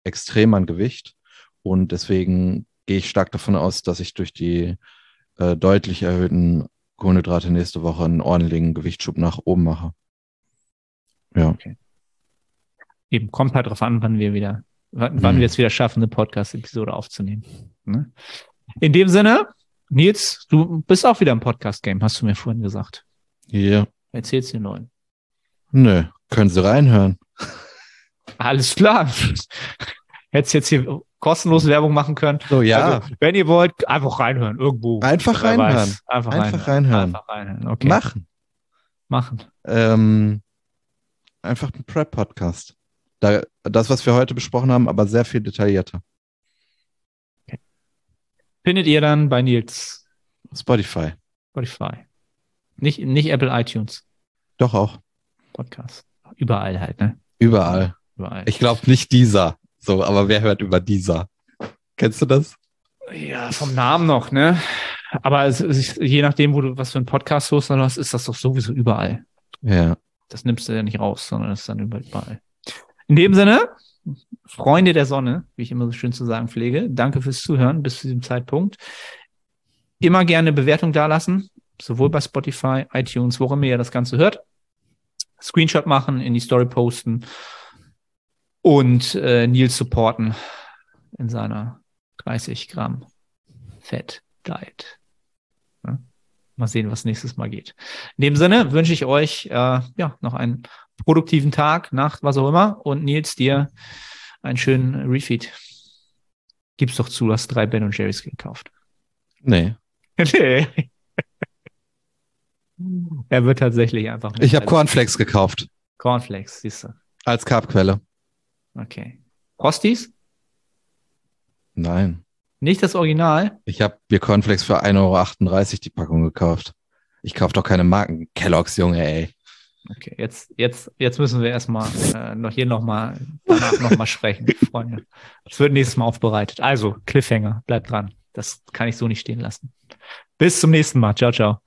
extrem an Gewicht. Und deswegen gehe ich stark davon aus, dass ich durch die äh, deutlich erhöhten Kohlenhydrate nächste Woche einen ordentlichen Gewichtsschub nach oben mache. Ja. Okay. Eben, kommt halt drauf an, wann wir wieder, wann, wann wir es wieder schaffen, eine Podcast-Episode aufzunehmen. Ne? In dem Sinne, Nils, du bist auch wieder im Podcast-Game, hast du mir vorhin gesagt. Ja. Yeah. Erzähl's den Leuten. Nö, können sie reinhören. Alles klar. Hättest jetzt hier kostenlos Werbung machen können. So, ja. Also, wenn ihr wollt, einfach reinhören, irgendwo. Einfach reinhören. Einfach, einfach reinhören. Einfach reinhören. Okay. Machen. Machen. Ähm, einfach ein Prep-Podcast. Da, das, was wir heute besprochen haben, aber sehr viel detaillierter. Okay. Findet ihr dann bei Nils? Spotify. Spotify. Nicht, nicht Apple iTunes. Doch auch. Podcast. Überall halt, ne? Überall. Überall. Ich glaube nicht dieser. So, aber wer hört über dieser? Kennst du das? Ja, vom Namen noch, ne? Aber es, je nachdem, wo du was für einen Podcast hörst, hast, ist das doch sowieso überall. Ja. Das nimmst du ja nicht raus, sondern das ist dann überall. In dem Sinne, Freunde der Sonne, wie ich immer so schön zu sagen pflege, danke fürs Zuhören bis zu diesem Zeitpunkt. Immer gerne Bewertung dalassen, sowohl bei Spotify, iTunes, wo immer ihr das Ganze hört. Screenshot machen, in die Story posten und äh, Nils supporten in seiner 30 Gramm Fett Diet. Ja? Mal sehen, was nächstes Mal geht. In dem Sinne wünsche ich euch äh, ja noch einen produktiven Tag, Nacht, was auch immer und Nils dir einen schönen Refeed. Gib's doch zu, hast drei Ben und Jerry's gekauft. Nee. nee. er wird tatsächlich einfach. Ich habe Cornflakes gekauft. Cornflakes, siehst du. Als Carbquelle. Okay. Frosties? Nein. Nicht das Original? Ich habe mir Cornflakes für 1,38 Euro die Packung gekauft. Ich kaufe doch keine Marken. Kellogg's, Junge, ey. Okay, jetzt, jetzt, jetzt müssen wir erstmal äh, noch hier nochmal danach nochmal sprechen, <laughs> Freunde. Das wird nächstes Mal aufbereitet. Also, Cliffhanger, bleibt dran. Das kann ich so nicht stehen lassen. Bis zum nächsten Mal. Ciao, ciao.